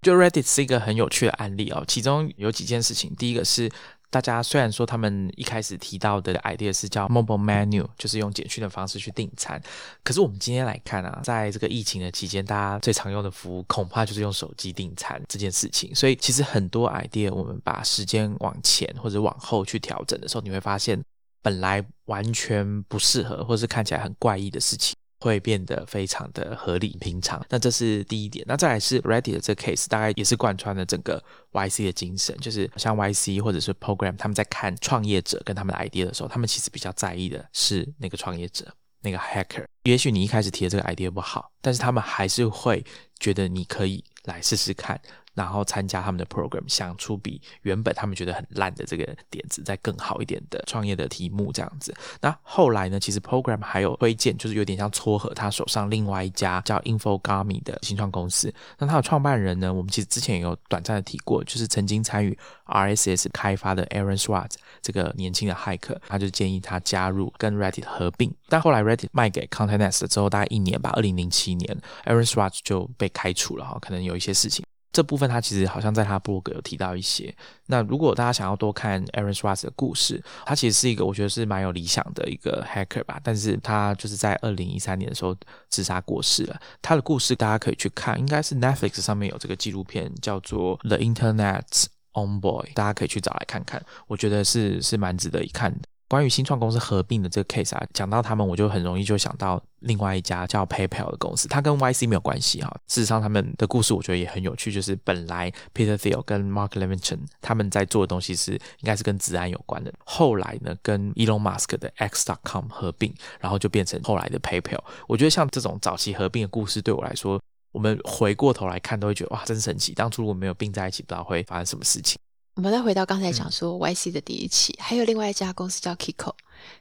就 Reddit 是一个很有趣的案例哦，其中有几件事情。第一个是，大家虽然说他们一开始提到的 idea 是叫 Mobile Menu，就是用简讯的方式去订餐，可是我们今天来看啊，在这个疫情的期间，大家最常用的服务恐怕就是用手机订餐这件事情。所以其实很多 idea，我们把时间往前或者往后去调整的时候，你会发现。本来完全不适合，或是看起来很怪异的事情，会变得非常的合理平常。那这是第一点。那再来是 Ready 的这个 case，大概也是贯穿了整个 YC 的精神，就是像 YC 或者是 Program，他们在看创业者跟他们的 idea 的时候，他们其实比较在意的是那个创业者，那个 hacker。也许你一开始提的这个 idea 不好，但是他们还是会觉得你可以来试试看。然后参加他们的 program，想出比原本他们觉得很烂的这个点子再更好一点的创业的题目这样子。那后来呢，其实 program 还有推荐，就是有点像撮合他手上另外一家叫 Infogami 的新创公司。那他的创办人呢，我们其实之前也有短暂的提过，就是曾经参与 RSS 开发的 Aaron Swartz 这个年轻的骇客，他就建议他加入跟 Reddit 合并。但后来 Reddit 卖给 Contentnet 之后，大概一年吧，二零零七年，Aaron Swartz 就被开除了哈，可能有一些事情。这部分他其实好像在他博客有提到一些。那如果大家想要多看 Aaron Swartz 的故事，他其实是一个我觉得是蛮有理想的一个 hacker 吧。但是他就是在二零一三年的时候自杀过世了。他的故事大家可以去看，应该是 Netflix 上面有这个纪录片叫做 The Internet On Boy，大家可以去找来看看。我觉得是是蛮值得一看的。关于新创公司合并的这个 case 啊，讲到他们，我就很容易就想到另外一家叫 PayPal 的公司，它跟 YC 没有关系哈。事实上，他们的故事我觉得也很有趣，就是本来 Peter Thiel 跟 Mark Levinson 他们在做的东西是应该是跟治安有关的，后来呢跟 Elon Musk 的 X.com 合并，然后就变成后来的 PayPal。我觉得像这种早期合并的故事，对我来说，我们回过头来看都会觉得哇，真神奇！当初如果没有并在一起，不知道会发生什么事情。我们再回到刚才讲说 YC 的第一期，还有另外一家公司叫 Kiko。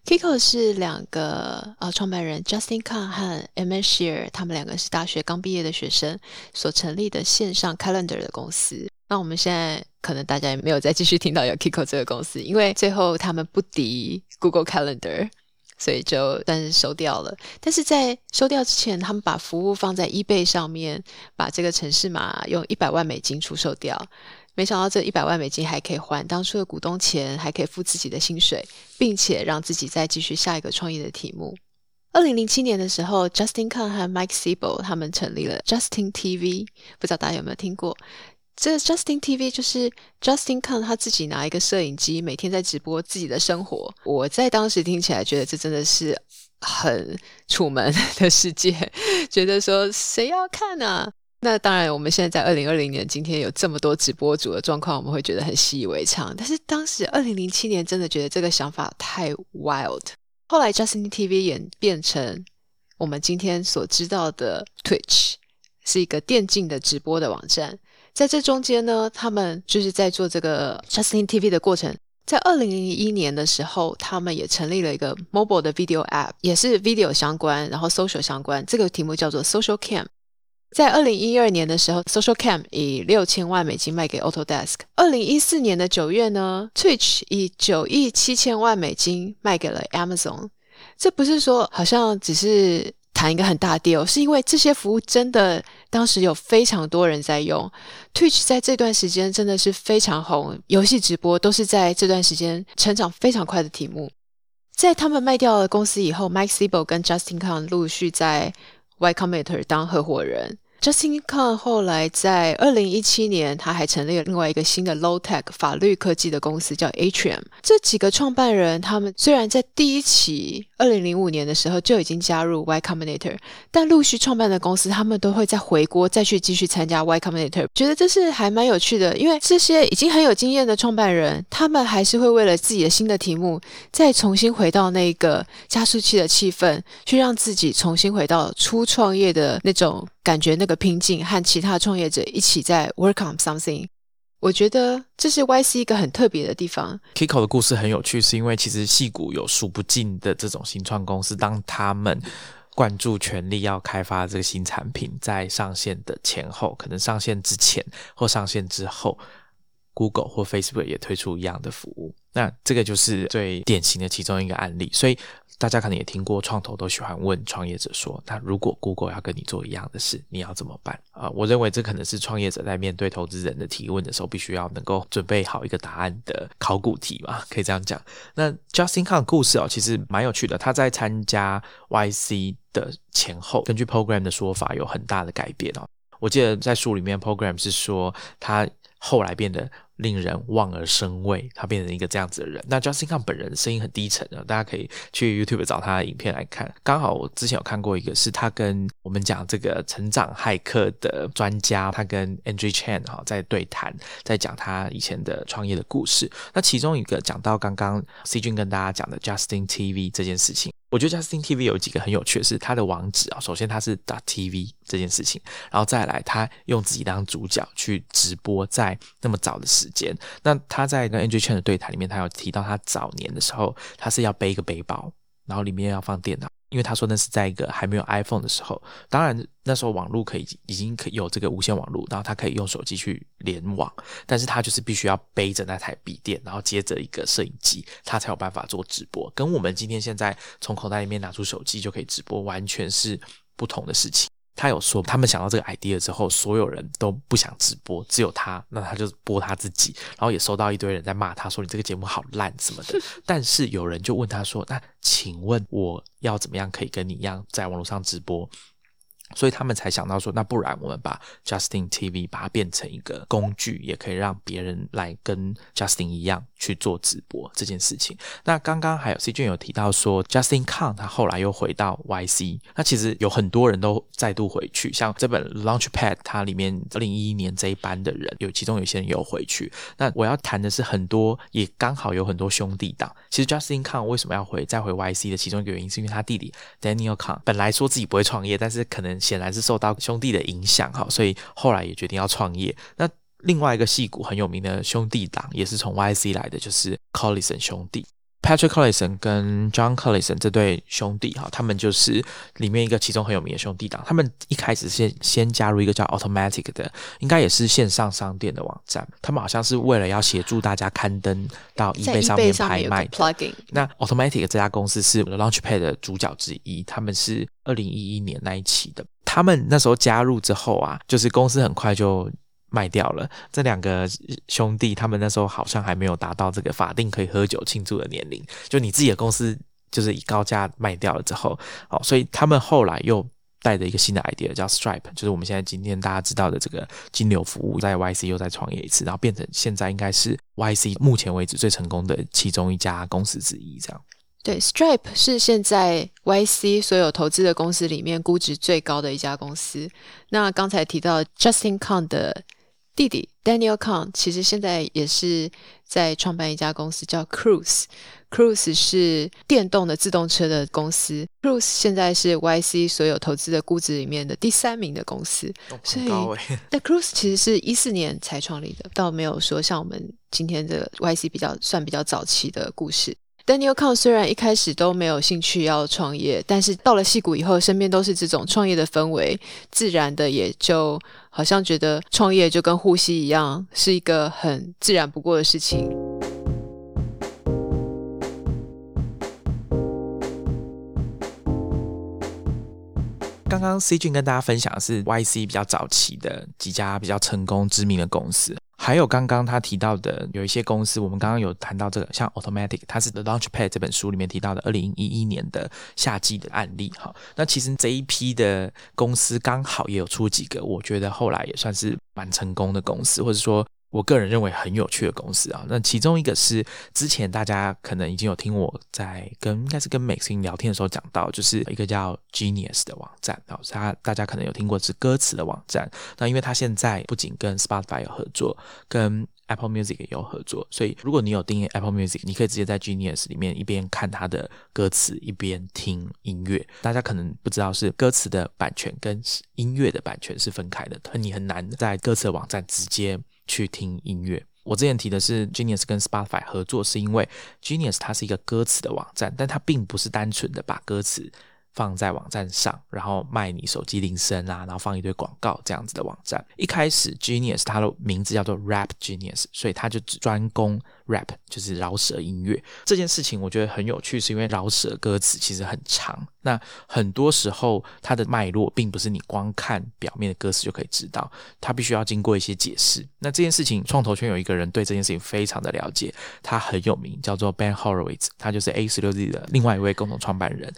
Kiko 是两个呃创办人 Justin Khan 和 Eman Shear，他们两个是大学刚毕业的学生所成立的线上 Calendar 的公司。那我们现在可能大家也没有再继续听到有 Kiko 这个公司，因为最后他们不敌 Google Calendar，所以就但是收掉了。但是在收掉之前，他们把服务放在 eBay 上面，把这个城市码用一百万美金出售掉。没想到这一百万美金还可以还当初的股东钱，还可以付自己的薪水，并且让自己再继续下一个创业的题目。二零零七年的时候，Justin Khan 和 Mike Siebel 他们成立了 Justin TV，不知道大家有没有听过？这个 Justin TV 就是 Justin Khan 他自己拿一个摄影机，每天在直播自己的生活。我在当时听起来觉得这真的是很楚门的世界，觉得说谁要看呢？那当然，我们现在在二零二零年今天有这么多直播主的状况，我们会觉得很习以为常。但是当时二零零七年真的觉得这个想法太 wild。后来，Justin TV 演变成我们今天所知道的 Twitch，是一个电竞的直播的网站。在这中间呢，他们就是在做这个 Justin TV 的过程。在二零零一年的时候，他们也成立了一个 mobile 的 video app，也是 video 相关，然后 social 相关。这个题目叫做 Social Cam。在二零一二年的时候，Social Cam 以六千万美金卖给 Autodesk。二零一四年的九月呢，Twitch 以九亿七千万美金卖给了 Amazon。这不是说好像只是谈一个很大 deal，是因为这些服务真的当时有非常多人在用。Twitch 在这段时间真的是非常红，游戏直播都是在这段时间成长非常快的题目。在他们卖掉了公司以后，Mike Siebel 跟 Justin Khan 陆续在 Y Combinator 当合伙人。Justin Khan 后来在二零一七年，他还成立了另外一个新的 Low Tech 法律科技的公司，叫 Atrium。这几个创办人，他们虽然在第一期二零零五年的时候就已经加入 Y Combinator，但陆续创办的公司，他们都会再回国，再去继续参加 Y Combinator。觉得这是还蛮有趣的，因为这些已经很有经验的创办人，他们还是会为了自己的新的题目，再重新回到那个加速器的气氛，去让自己重新回到初创业的那种。感觉那个拼劲，和其他创业者一起在 work on something，我觉得这是 YC 一个很特别的地方。Kiko 的故事很有趣，是因为其实戏谷有数不尽的这种新创公司，当他们灌注全力要开发这个新产品，在上线的前后，可能上线之前或上线之后，Google 或 Facebook 也推出一样的服务。那这个就是最典型的其中一个案例，所以大家可能也听过，创投都喜欢问创业者说：“那如果 Google 要跟你做一样的事，你要怎么办？”啊，我认为这可能是创业者在面对投资人的提问的时候，必须要能够准备好一个答案的考古题嘛，可以这样讲。那 Justin Khan 故事哦，其实蛮有趣的。他在参加 YC 的前后，根据 Program 的说法，有很大的改变哦。我记得在书里面，Program 是说他后来变得。令人望而生畏，他变成一个这样子的人。那 Justin Khan 本人声音很低沉的，大家可以去 YouTube 找他的影片来看。刚好我之前有看过一个，是他跟我们讲这个成长骇客的专家，他跟 Andrew Chan 哈在对谈，在讲他以前的创业的故事。那其中一个讲到刚刚 C 君跟大家讲的 Justin TV 这件事情。我觉得 Justin TV 有几个很有趣的是，他的网址啊，首先他是打 TV 这件事情，然后再来他用自己当主角去直播，在那么早的时间。那他在跟 NG Chen 的对谈里面，他有提到他早年的时候，他是要背一个背包，然后里面要放电脑。因为他说那是在一个还没有 iPhone 的时候，当然那时候网络可以已经可有这个无线网络，然后他可以用手机去联网，但是他就是必须要背着那台笔电，然后接着一个摄影机，他才有办法做直播，跟我们今天现在从口袋里面拿出手机就可以直播，完全是不同的事情。他有说，他们想到这个 idea 之后，所有人都不想直播，只有他，那他就播他自己，然后也收到一堆人在骂他，说你这个节目好烂什么的。[LAUGHS] 但是有人就问他说，那请问我要怎么样可以跟你一样在网络上直播？所以他们才想到说，那不然我们把 Justin TV 把它变成一个工具，也可以让别人来跟 Justin 一样去做直播这件事情。那刚刚还有 C 君有提到说，Justin Khan 他后来又回到 YC，那其实有很多人都再度回去，像这本 Launchpad 它里面二零一一年这一班的人，有其中有些人有回去。那我要谈的是很多也刚好有很多兄弟党。其实 Justin Khan 为什么要回再回 YC 的其中一个原因，是因为他弟弟 Daniel Khan 本来说自己不会创业，但是可能。显然是受到兄弟的影响哈，所以后来也决定要创业。那另外一个戏骨很有名的兄弟党也是从 YC 来的，就是 Collison 兄弟。Patrick Collison 跟 John Collison 这对兄弟哈，他们就是里面一个其中很有名的兄弟党。他们一开始先先加入一个叫 Automatic 的，应该也是线上商店的网站。他们好像是为了要协助大家刊登到 eBay 上面拍卖。那 Automatic 这家公司是 Launchpad 的主角之一，他们是二零一一年那一期的。他们那时候加入之后啊，就是公司很快就。卖掉了这两个兄弟，他们那时候好像还没有达到这个法定可以喝酒庆祝的年龄。就你自己的公司就是以高价卖掉了之后，好，所以他们后来又带着一个新的 idea 叫 Stripe，就是我们现在今天大家知道的这个金流服务，在 YC 又再创业一次，然后变成现在应该是 YC 目前为止最成功的其中一家公司之一。这样对，Stripe 是现在 YC 所有投资的公司里面估值最高的一家公司。那刚才提到 Justin Kong 的。弟弟 Daniel Kang 其实现在也是在创办一家公司，叫 Cruise。Cruise 是电动的自动车的公司。Cruise 现在是 YC 所有投资的估值里面的第三名的公司。所以，[LAUGHS] 那 Cruise 其实是一四年才创立的，倒没有说像我们今天的 YC 比较算比较早期的故事。Daniel Kang 虽然一开始都没有兴趣要创业，但是到了戏谷以后，身边都是这种创业的氛围，自然的也就好像觉得创业就跟呼吸一样，是一个很自然不过的事情。刚刚 C 君跟大家分享的是 YC 比较早期的几家比较成功知名的公司。还有刚刚他提到的有一些公司，我们刚刚有谈到这个，像 Automatic，它是 The Launchpad 这本书里面提到的二零一一年的夏季的案例哈。那其实这一批的公司刚好也有出几个，我觉得后来也算是蛮成功的公司，或者说。我个人认为很有趣的公司啊，那其中一个是之前大家可能已经有听我在跟应该是跟美心聊天的时候讲到，就是一个叫 Genius 的网站啊，它大家可能有听过是歌词的网站。那因为它现在不仅跟 Spotify 有合作，跟 Apple Music 也有合作，所以如果你有订阅 Apple Music，你可以直接在 Genius 里面一边看它的歌词，一边听音乐。大家可能不知道是歌词的版权跟音乐的版权是分开的，你很难在歌词的网站直接。去听音乐。我之前提的是 Genius 跟 Spotify 合作，是因为 Genius 它是一个歌词的网站，但它并不是单纯的把歌词。放在网站上，然后卖你手机铃声啊，然后放一堆广告这样子的网站。一开始，Genius 它的名字叫做 Rap Genius，所以它就只专攻 rap，就是饶舌音乐这件事情。我觉得很有趣，是因为饶舌歌词其实很长，那很多时候它的脉络并不是你光看表面的歌词就可以知道，它必须要经过一些解释。那这件事情，创投圈有一个人对这件事情非常的了解，他很有名，叫做 Ben Horowitz，他就是 A 十六 Z 的另外一位共同创办人。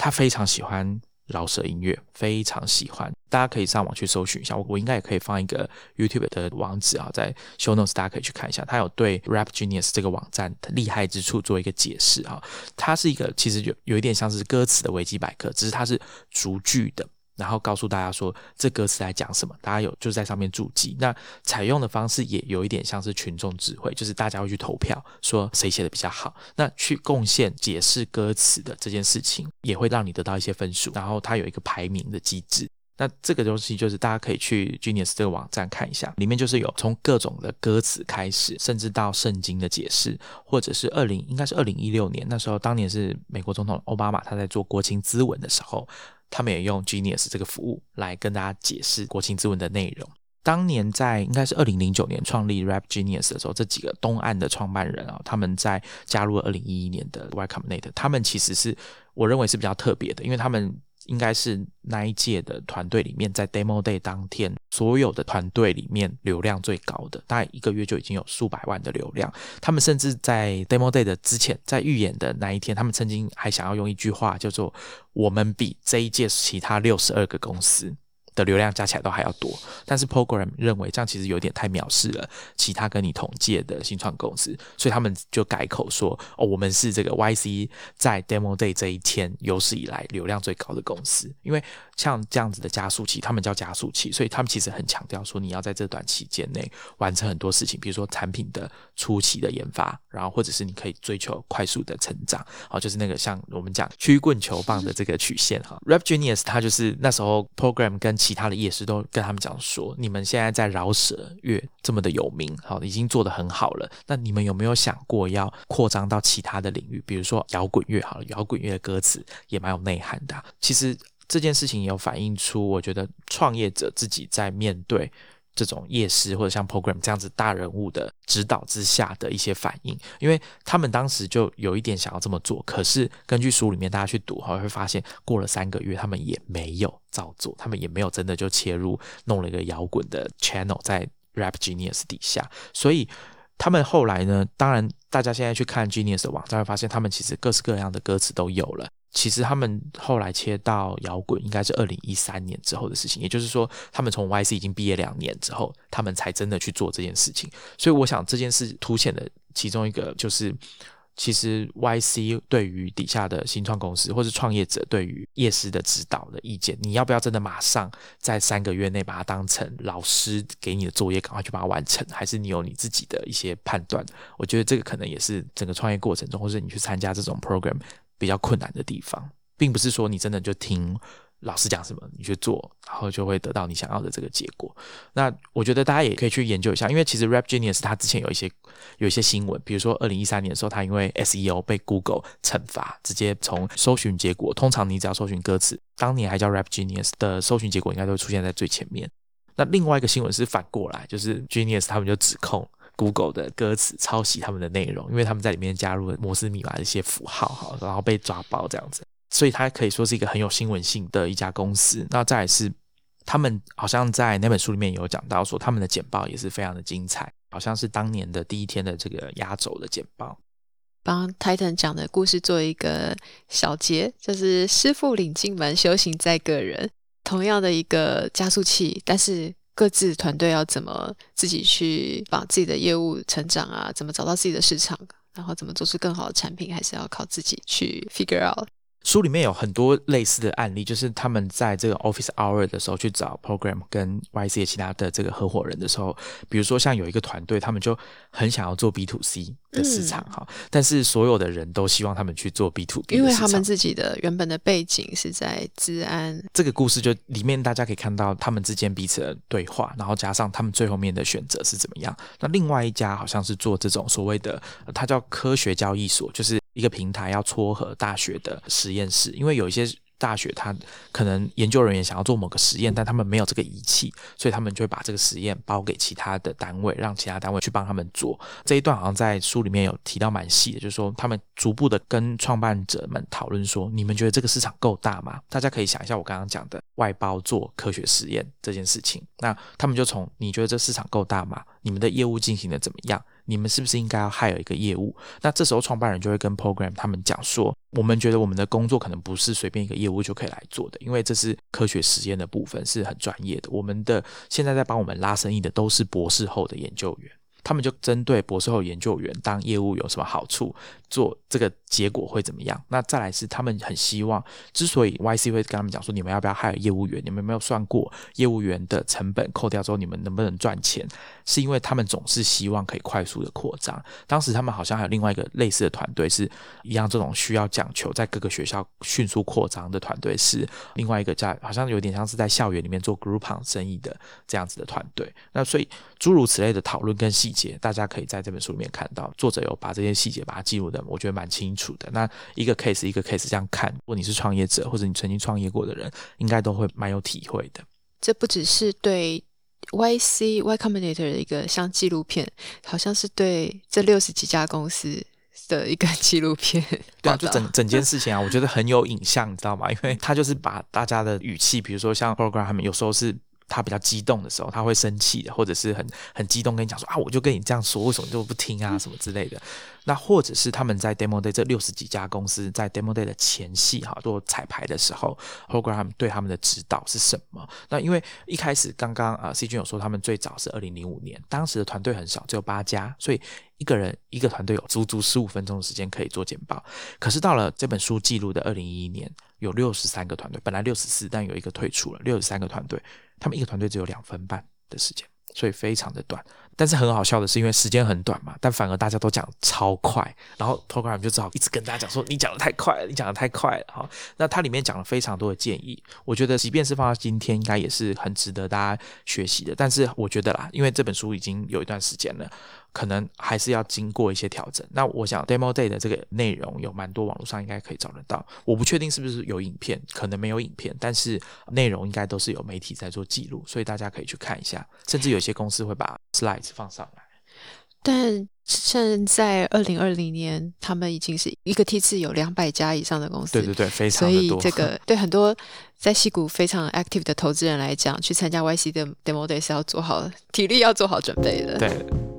他非常喜欢饶舌音乐，非常喜欢。大家可以上网去搜寻一下，我我应该也可以放一个 YouTube 的网址啊，在 Show Notes 大家可以去看一下。他有对 Rap Genius 这个网站的厉害之处做一个解释啊。它是一个其实有有一点像是歌词的维基百科，只是它是逐句的。然后告诉大家说这歌词在讲什么，大家有就在上面注记。那采用的方式也有一点像是群众智慧，就是大家会去投票说谁写的比较好，那去贡献解释歌词的这件事情，也会让你得到一些分数。然后它有一个排名的机制。那这个东西就是大家可以去 Genius 这个网站看一下，里面就是有从各种的歌词开始，甚至到圣经的解释，或者是二零应该是二零一六年那时候，当年是美国总统奥巴马他在做国情咨文的时候。他们也用 Genius 这个服务来跟大家解释国情咨文的内容。当年在应该是二零零九年创立 Rap Genius 的时候，这几个东岸的创办人啊，他们在加入了二零一一年的 Y Combinator，他们其实是我认为是比较特别的，因为他们。应该是那一届的团队里面，在 Demo Day 当天，所有的团队里面流量最高的，大概一个月就已经有数百万的流量。他们甚至在 Demo Day 的之前，在预演的那一天，他们曾经还想要用一句话叫做“我们比这一届其他六十二个公司”。的流量加起来都还要多，但是 Program 认为这样其实有点太藐视了其他跟你同届的新创公司，所以他们就改口说：“哦，我们是这个 YC 在 Demo Day 这一天有史以来流量最高的公司。”因为像这样子的加速器，他们叫加速器，所以他们其实很强调说，你要在这段期间内完成很多事情，比如说产品的初期的研发，然后或者是你可以追求快速的成长，好，就是那个像我们讲曲棍球棒的这个曲线哈。Rap Genius 它就是那时候 Program 跟其他的夜市都跟他们讲说，你们现在在饶舌乐这么的有名，好，已经做得很好了。那你们有没有想过要扩张到其他的领域？比如说摇滚乐，好了，摇滚乐的歌词也蛮有内涵的。其实这件事情也有反映出，我觉得创业者自己在面对。这种夜师或者像 program 这样子大人物的指导之下的一些反应，因为他们当时就有一点想要这么做，可是根据书里面大家去读哈，会发现过了三个月，他们也没有照做，他们也没有真的就切入弄了一个摇滚的 channel 在 Rap Genius 底下，所以他们后来呢，当然大家现在去看 Genius 的网站会发现，他们其实各式各样的歌词都有了。其实他们后来切到摇滚，应该是二零一三年之后的事情。也就是说，他们从 YC 已经毕业两年之后，他们才真的去做这件事情。所以，我想这件事凸显的其中一个就是，其实 YC 对于底下的新创公司或是创业者对于夜师的指导的意见，你要不要真的马上在三个月内把它当成老师给你的作业，赶快去把它完成，还是你有你自己的一些判断？我觉得这个可能也是整个创业过程中，或者你去参加这种 program。比较困难的地方，并不是说你真的就听老师讲什么，你去做，然后就会得到你想要的这个结果。那我觉得大家也可以去研究一下，因为其实 Rap Genius 他之前有一些有一些新闻，比如说二零一三年的时候，他因为 SEO 被 Google 惩罚，直接从搜寻结果，通常你只要搜寻歌词，当年还叫 Rap Genius 的搜寻结果应该都会出现在最前面。那另外一个新闻是反过来，就是 Genius 他们就指控。Google 的歌词抄袭他们的内容，因为他们在里面加入了摩斯密码的一些符号，哈，然后被抓包这样子，所以它可以说是一个很有新闻性的一家公司。那再是，他们好像在那本书里面有讲到说，他们的简报也是非常的精彩，好像是当年的第一天的这个压轴的简报。帮 Titan 讲的故事做一个小结，就是师傅领进门，修行在个人。同样的一个加速器，但是。各自团队要怎么自己去把自己的业务成长啊？怎么找到自己的市场？然后怎么做出更好的产品？还是要靠自己去 figure out。书里面有很多类似的案例，就是他们在这个 office hour 的时候去找 program 跟 YC 其他的这个合伙人的时候，比如说像有一个团队，他们就很想要做 B to C 的市场哈，但是所有的人都希望他们去做 B to B，因为他们自己的原本的背景是在治安。这个故事就里面大家可以看到他们之间彼此的对话，然后加上他们最后面的选择是怎么样。那另外一家好像是做这种所谓的，它叫科学交易所，就是。一个平台要撮合大学的实验室，因为有一些。大学他可能研究人员想要做某个实验，但他们没有这个仪器，所以他们就会把这个实验包给其他的单位，让其他单位去帮他们做。这一段好像在书里面有提到蛮细的，就是说他们逐步的跟创办者们讨论说：你们觉得这个市场够大吗？大家可以想一下我刚刚讲的外包做科学实验这件事情。那他们就从你觉得这市场够大吗？你们的业务进行的怎么样？你们是不是应该要还有一个业务？那这时候创办人就会跟 program 他们讲说。我们觉得我们的工作可能不是随便一个业务就可以来做的，因为这是科学实验的部分，是很专业的。我们的现在在帮我们拉生意的都是博士后的研究员。他们就针对博士后研究员当业务有什么好处，做这个结果会怎么样？那再来是他们很希望，之所以 YC 会跟他们讲说，你们要不要还有业务员？你们有没有算过业务员的成本扣掉之后，你们能不能赚钱？是因为他们总是希望可以快速的扩张。当时他们好像还有另外一个类似的团队，是一样这种需要讲求在各个学校迅速扩张的团队，是另外一个叫好像有点像是在校园里面做 Groupon 生意的这样子的团队。那所以诸如此类的讨论跟。细节大家可以在这本书里面看到，作者有把这些细节把它记录的，我觉得蛮清楚的。那一个 case 一个 case 这样看，如果你是创业者或者你曾经创业过的人，应该都会蛮有体会的。这不只是对 YC Y Combinator 的一个像纪录片，好像是对这六十几家公司的一个 [LAUGHS] 纪录片。对啊，就整整件事情啊，我觉得很有影像，你知道吗？因为他就是把大家的语气，比如说像 program 他们有时候是。他比较激动的时候，他会生气的，或者是很很激动跟你讲说啊，我就跟你这样说，为什么就不听啊，什么之类的。那或者是他们在 demo day 这六十几家公司在 demo day 的前戏哈做彩排的时候，program 对他们的指导是什么？那因为一开始刚刚啊 C 君有说他们最早是二零零五年，当时的团队很少，只有八家，所以一个人一个团队有足足十五分钟的时间可以做简报。可是到了这本书记录的二零一一年，有六十三个团队，本来六十四，但有一个退出了，六十三个团队。他们一个团队只有两分半的时间，所以非常的短。但是很好笑的是，因为时间很短嘛，但反而大家都讲超快，然后 program 就只好一直跟大家讲说：“你讲的太快了，你讲的太快了。”哈，那它里面讲了非常多的建议，我觉得即便是放到今天，应该也是很值得大家学习的。但是我觉得啦，因为这本书已经有一段时间了。可能还是要经过一些调整。那我想 demo day 的这个内容有蛮多网络上应该可以找得到。我不确定是不是有影片，可能没有影片，但是内容应该都是有媒体在做记录，所以大家可以去看一下。甚至有些公司会把 slides 放上来。但现在二零二零年，他们已经是一个梯次有两百家以上的公司。对对对，非常所以这个 [LAUGHS] 对很多在西谷非常 active 的投资人来讲，去参加 YC 的 demo day 是要做好体力，要做好准备的。对。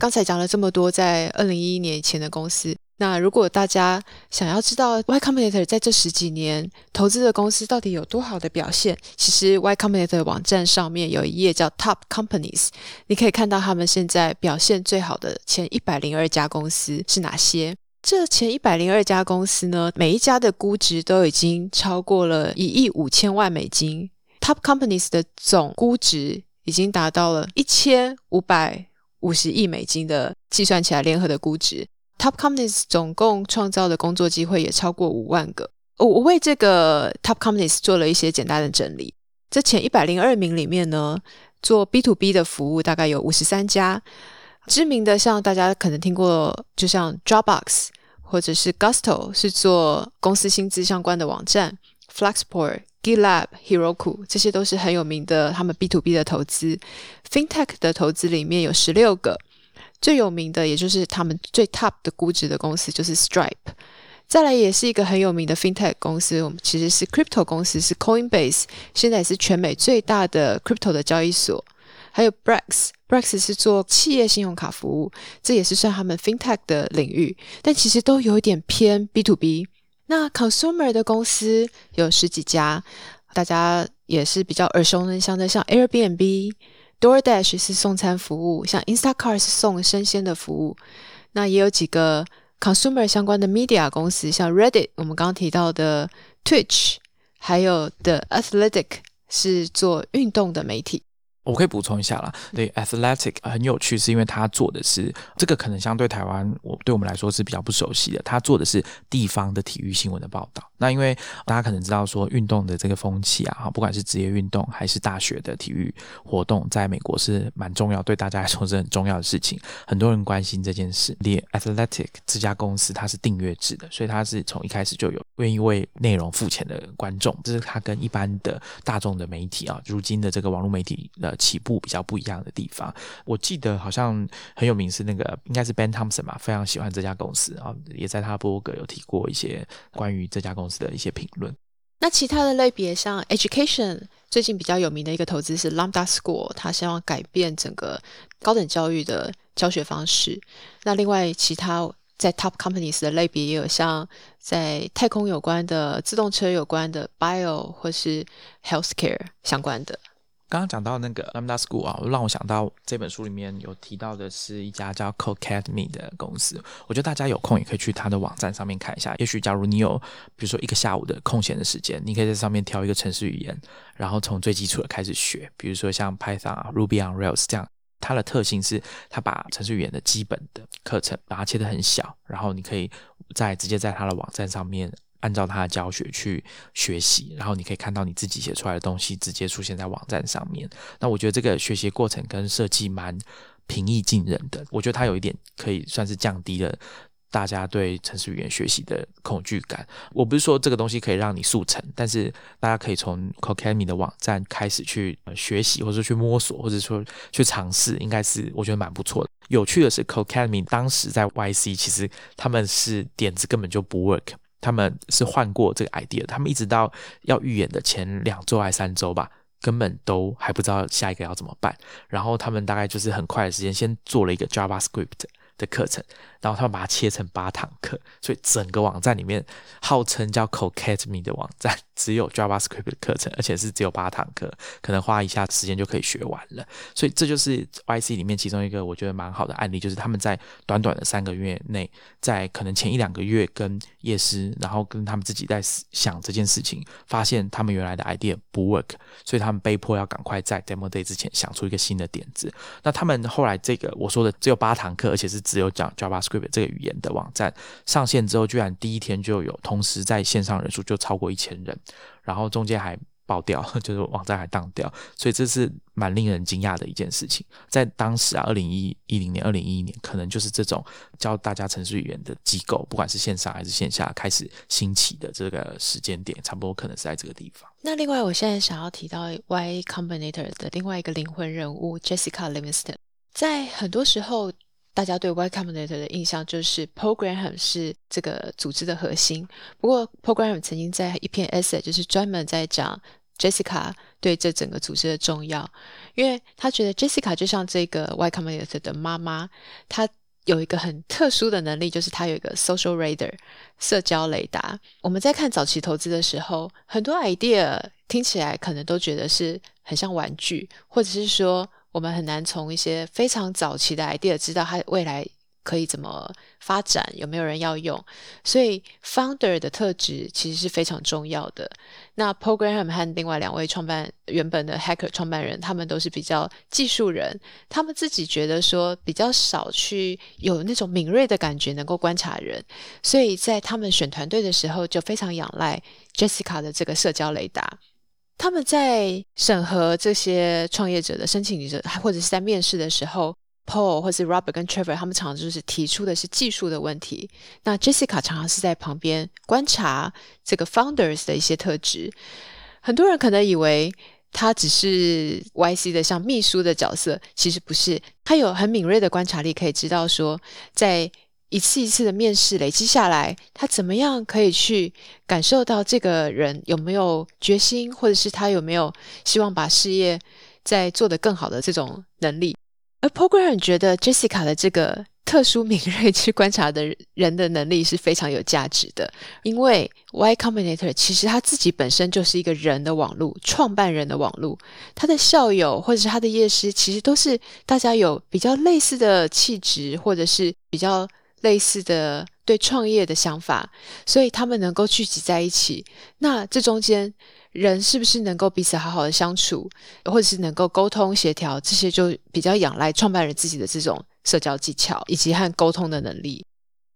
刚才讲了这么多，在二零一一年以前的公司，那如果大家想要知道 Y Combinator 在这十几年投资的公司到底有多好的表现，其实 Y Combinator 网站上面有一页叫 Top Companies，你可以看到他们现在表现最好的前一百零二家公司是哪些。这前一百零二家公司呢，每一家的估值都已经超过了一亿五千万美金。Top Companies 的总估值已经达到了一千五百。五十亿美金的计算起来，联合的估值，Top Companies 总共创造的工作机会也超过五万个。我我为这个 Top Companies 做了一些简单的整理。这前一百零二名里面呢，做 B to B 的服务大概有五十三家，知名的像大家可能听过，就像 Dropbox 或者是 Gusto 是做公司薪资相关的网站，Flexport。GitLab、Heroku 这些都是很有名的，他们 B to B 的投资。FinTech 的投资里面有十六个，最有名的也就是他们最 top 的估值的公司就是 Stripe。再来也是一个很有名的 FinTech 公司，我们其实是 Crypto 公司，是 Coinbase，现在也是全美最大的 Crypto 的交易所。还有 Brex，Brex 是做企业信用卡服务，这也是算他们 FinTech 的领域，但其实都有一点偏 B to B。那 consumer 的公司有十几家，大家也是比较耳熟能详的，像 Airbnb、DoorDash 是送餐服务，像 Instacart 是送生鲜的服务。那也有几个 consumer 相关的 media 公司，像 Reddit，我们刚刚提到的 Twitch，还有 The Athletic 是做运动的媒体。我可以补充一下啦，对，Athletic 很有趣，是因为他做的是这个，可能相对台湾，我对我们来说是比较不熟悉的。他做的是地方的体育新闻的报道。那因为大家可能知道说，运动的这个风气啊，哈，不管是职业运动还是大学的体育活动，在美国是蛮重要，对大家来说是很重要的事情。很多人关心这件事。The Athletic 这家公司它是订阅制的，所以它是从一开始就有愿意为内容付钱的观众。这是它跟一般的大众的媒体啊，如今的这个网络媒体的。起步比较不一样的地方，我记得好像很有名是那个应该是 Ben Thompson 吧，非常喜欢这家公司啊，也在他博客有提过一些关于这家公司的一些评论。那其他的类别像 Education，最近比较有名的一个投资是 Lambda School，他希望改变整个高等教育的教学方式。那另外其他在 Top Companies 的类别也有像在太空有关的、自动车有关的、Bio 或是 Healthcare 相关的。刚刚讲到那个 Lambda School 啊，让我想到这本书里面有提到的是一家叫 c o c a d e m y 的公司。我觉得大家有空也可以去他的网站上面看一下。也许假如你有，比如说一个下午的空闲的时间，你可以在上面挑一个城市语言，然后从最基础的开始学。比如说像 Python 啊、Ruby on Rails 这样，它的特性是它把城市语言的基本的课程把它切得很小，然后你可以在直接在它的网站上面。按照他的教学去学习，然后你可以看到你自己写出来的东西直接出现在网站上面。那我觉得这个学习过程跟设计蛮平易近人的。我觉得它有一点可以算是降低了大家对程序员学习的恐惧感。我不是说这个东西可以让你速成，但是大家可以从 Codecademy 的网站开始去学习，或者去摸索，或者说去尝试，应该是我觉得蛮不错的。有趣的是，Codecademy 当时在 YC，其实他们是点子根本就不 work。他们是换过这个 idea，他们一直到要预演的前两周还三周吧，根本都还不知道下一个要怎么办。然后他们大概就是很快的时间，先做了一个 JavaScript 的课程，然后他们把它切成八堂课，所以整个网站里面号称叫 Codecademy 的网站只有 JavaScript 的课程，而且是只有八堂课，可能花一下时间就可以学完了。所以这就是 YC 里面其中一个我觉得蛮好的案例，就是他们在短短的三个月内，在可能前一两个月跟夜师，然后跟他们自己在想这件事情，发现他们原来的 idea 不 work，所以他们被迫要赶快在 Demo Day 之前想出一个新的点子。那他们后来这个我说的只有八堂课，而且是只有讲 JavaScript 这个语言的网站上线之后，居然第一天就有同时在线上人数就超过一千人，然后中间还爆掉，[LAUGHS] 就是网站还当掉，所以这是蛮令人惊讶的一件事情。在当时啊，二零一一零年、二零一一年，可能就是这种教大家程序语言的机构，不管是线上还是线下，开始兴起的这个时间点，差不多可能是在这个地方。那另外，我现在想要提到 Y Combinator 的另外一个灵魂人物 Jessica Livingston，在很多时候。大家对 Y Combinator 的印象就是 Program 是这个组织的核心。不过，Program 曾经在一篇 essay 就是专门在讲 Jessica 对这整个组织的重要，因为他觉得 Jessica 就像这个 Y Combinator 的妈妈，她有一个很特殊的能力，就是她有一个 Social Radar 社交雷达。我们在看早期投资的时候，很多 idea 听起来可能都觉得是很像玩具，或者是说。我们很难从一些非常早期的 idea 知道它未来可以怎么发展，有没有人要用。所以 founder 的特质其实是非常重要的。那 program 和另外两位创办原本的 hacker 创办人，他们都是比较技术人，他们自己觉得说比较少去有那种敏锐的感觉，能够观察人。所以在他们选团队的时候，就非常仰赖 Jessica 的这个社交雷达。他们在审核这些创业者的申请者，或者是在面试的时候，Paul 或是 Robert 跟 Trevor 他们常常就是提出的是技术的问题。那 Jessica 常常是在旁边观察这个 Founders 的一些特质。很多人可能以为他只是 YC 的像秘书的角色，其实不是。他有很敏锐的观察力，可以知道说在。一次一次的面试累积下来，他怎么样可以去感受到这个人有没有决心，或者是他有没有希望把事业再做得更好的这种能力？而 Program 觉得 Jessica 的这个特殊敏锐去观察的人的能力是非常有价值的，因为 Y Combinator 其实他自己本身就是一个人的网络，创办人的网络，他的校友或者是他的业师，其实都是大家有比较类似的气质，或者是比较。类似的对创业的想法，所以他们能够聚集在一起。那这中间人是不是能够彼此好好的相处，或者是能够沟通协调，这些就比较仰赖创办人自己的这种社交技巧以及和沟通的能力。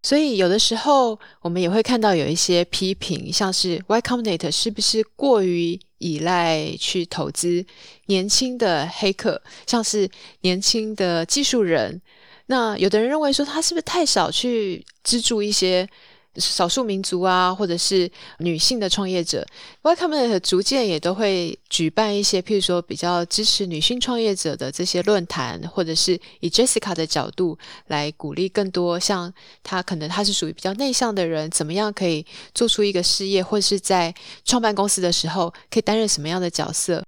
所以有的时候我们也会看到有一些批评，像是 Y Combinator 是不是过于依赖去投资年轻的黑客，像是年轻的技术人。那有的人认为说，他是不是太少去资助一些少数民族啊，或者是女性的创业者？Y Combinator 逐渐也都会举办一些，譬如说比较支持女性创业者的这些论坛，或者是以 Jessica 的角度来鼓励更多像他，可能他是属于比较内向的人，怎么样可以做出一个事业，或是在创办公司的时候可以担任什么样的角色？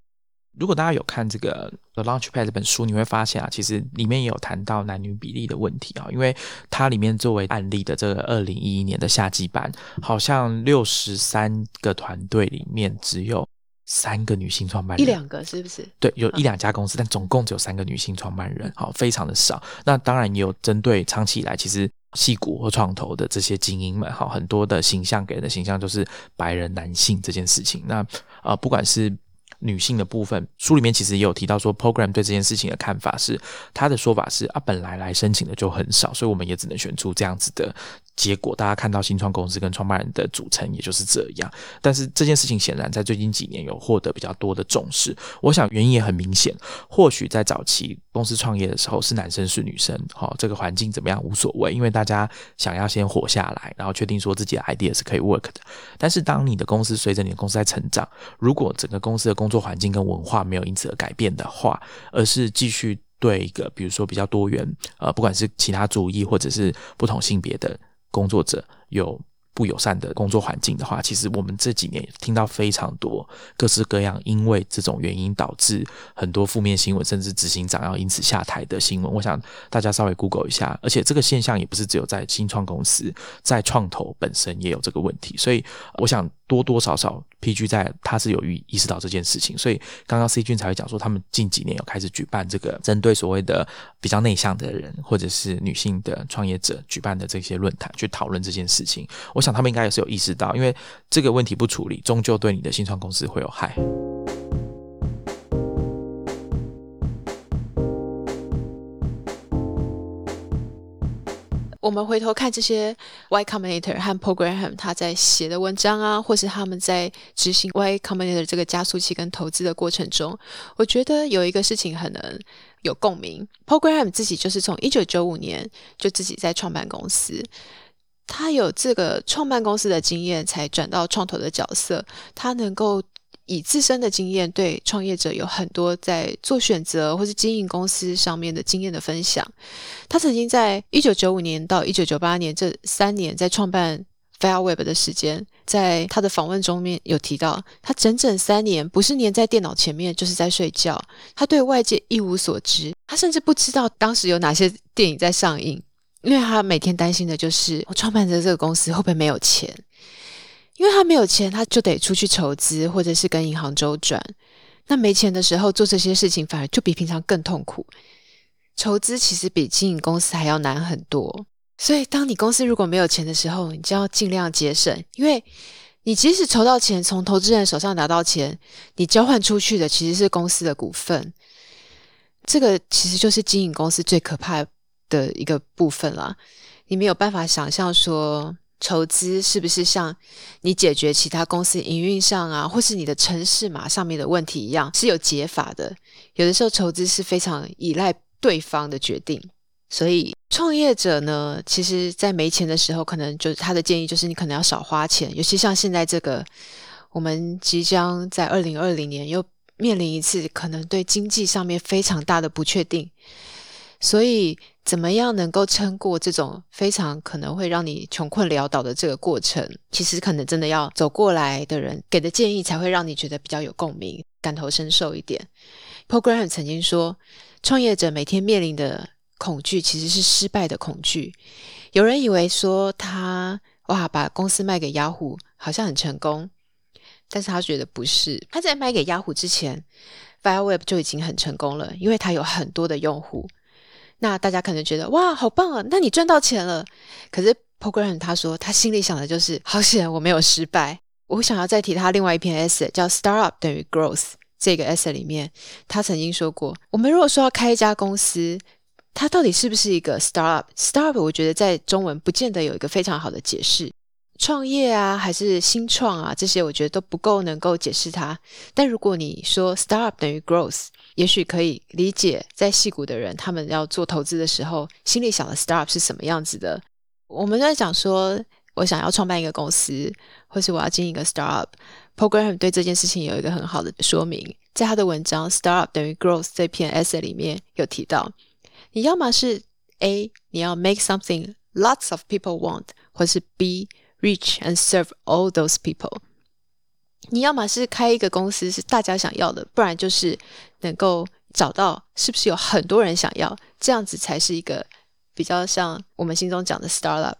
如果大家有看这个《The Launchpad》这本书，你会发现啊，其实里面也有谈到男女比例的问题啊。因为它里面作为案例的这个二零一一年的夏季版，好像六十三个团队里面只有三个女性创办人，一两个是不是？对，有一两家公司，但总共只有三个女性创办人，好，非常的少。那当然也有针对长期以来其实戏骨或创投的这些精英们，好，很多的形象给人的形象就是白人男性这件事情。那啊，不管是女性的部分，书里面其实也有提到说，Program 对这件事情的看法是，他的说法是啊，本来来申请的就很少，所以我们也只能选出这样子的。结果大家看到新创公司跟创办人的组成，也就是这样。但是这件事情显然在最近几年有获得比较多的重视。我想原因也很明显，或许在早期公司创业的时候是男生是女生，好这个环境怎么样无所谓，因为大家想要先活下来，然后确定说自己的 idea 是可以 work 的。但是当你的公司随着你的公司在成长，如果整个公司的工作环境跟文化没有因此而改变的话，而是继续对一个比如说比较多元，呃，不管是其他主义或者是不同性别的。工作者有不友善的工作环境的话，其实我们这几年听到非常多各式各样因为这种原因导致很多负面新闻，甚至执行长要因此下台的新闻。我想大家稍微 Google 一下，而且这个现象也不是只有在新创公司，在创投本身也有这个问题。所以我想多多少少 PG 在他是有意意识到这件事情，所以刚刚 C 君才会讲说，他们近几年有开始举办这个针对所谓的比较内向的人或者是女性的创业者举办的这些论坛，去讨论这件事情。我想他们应该也是有意识到，因为这个问题不处理，终究对你的新创公司会有害。我们回头看这些 Y Combinator 和 Program 他在写的文章啊，或是他们在执行 Y Combinator 这个加速器跟投资的过程中，我觉得有一个事情很能有共鸣。Program 自己就是从一九九五年就自己在创办公司，他有这个创办公司的经验，才转到创投的角色，他能够。以自身的经验，对创业者有很多在做选择或是经营公司上面的经验的分享。他曾经在一九九五年到一九九八年这三年在创办 Fireweb 的时间，在他的访问中面有提到，他整整三年不是黏在电脑前面，就是在睡觉。他对外界一无所知，他甚至不知道当时有哪些电影在上映，因为他每天担心的就是我创办的这个公司会不会没有钱。因为他没有钱，他就得出去筹资，或者是跟银行周转。那没钱的时候做这些事情，反而就比平常更痛苦。筹资其实比经营公司还要难很多。所以，当你公司如果没有钱的时候，你就要尽量节省，因为你即使筹到钱，从投资人手上拿到钱，你交换出去的其实是公司的股份。这个其实就是经营公司最可怕的一个部分了。你没有办法想象说。筹资是不是像你解决其他公司营运上啊，或是你的城市码上面的问题一样，是有解法的？有的时候筹资是非常依赖对方的决定，所以创业者呢，其实在没钱的时候，可能就他的建议就是你可能要少花钱，尤其像现在这个，我们即将在二零二零年又面临一次可能对经济上面非常大的不确定，所以。怎么样能够撑过这种非常可能会让你穷困潦倒的这个过程？其实可能真的要走过来的人给的建议，才会让你觉得比较有共鸣、感同身受一点。Program 曾经说，创业者每天面临的恐惧其实是失败的恐惧。有人以为说他哇把公司卖给雅虎好像很成功，但是他觉得不是。他在卖给雅虎之前，FireWeb 就已经很成功了，因为他有很多的用户。那大家可能觉得哇，好棒啊！那你赚到钱了。可是 Program 他说，他心里想的就是好险我没有失败。我想要再提他另外一篇 essay，叫 Startup 等于 Growth。这个 essay 里面，他曾经说过，我们如果说要开一家公司，它到底是不是一个 Startup？Startup 我觉得在中文不见得有一个非常好的解释。创业啊，还是新创啊，这些我觉得都不够能够解释它。但如果你说 startup 等于 growth，也许可以理解在戏股的人他们要做投资的时候，心里想的 startup 是什么样子的。我们在讲说，我想要创办一个公司，或是我要经营一个 startup，program 对这件事情有一个很好的说明，在他的文章 startup 等于 growth 这篇 essay 里面有提到，你要么是 A，你要 make something lots of people want，或是 B。Reach and serve all those people。你要么是开一个公司是大家想要的，不然就是能够找到是不是有很多人想要，这样子才是一个比较像我们心中讲的 startup。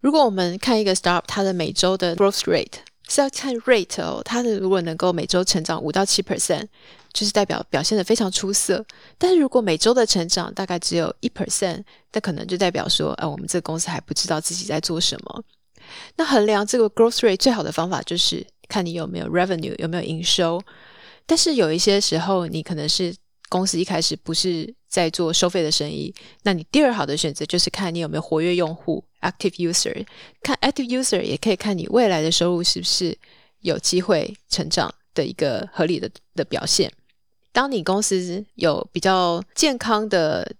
如果我们看一个 startup，它的每周的 growth rate 是要看 rate 哦，它的如果能够每周成长五到七 percent，就是代表表现的非常出色。但是如果每周的成长大概只有一 percent，那可能就代表说，呃，我们这个公司还不知道自己在做什么。那衡量这个 growth rate 最好的方法就是看你有没有 revenue 有没有营收。但是有一些时候，你可能是公司一开始不是在做收费的生意，那你第二好的选择就是看你有没有活跃用户 active user。看 active user 也可以看你未来的收入是不是有机会成长的一个合理的的表现。当你公司有比较健康的。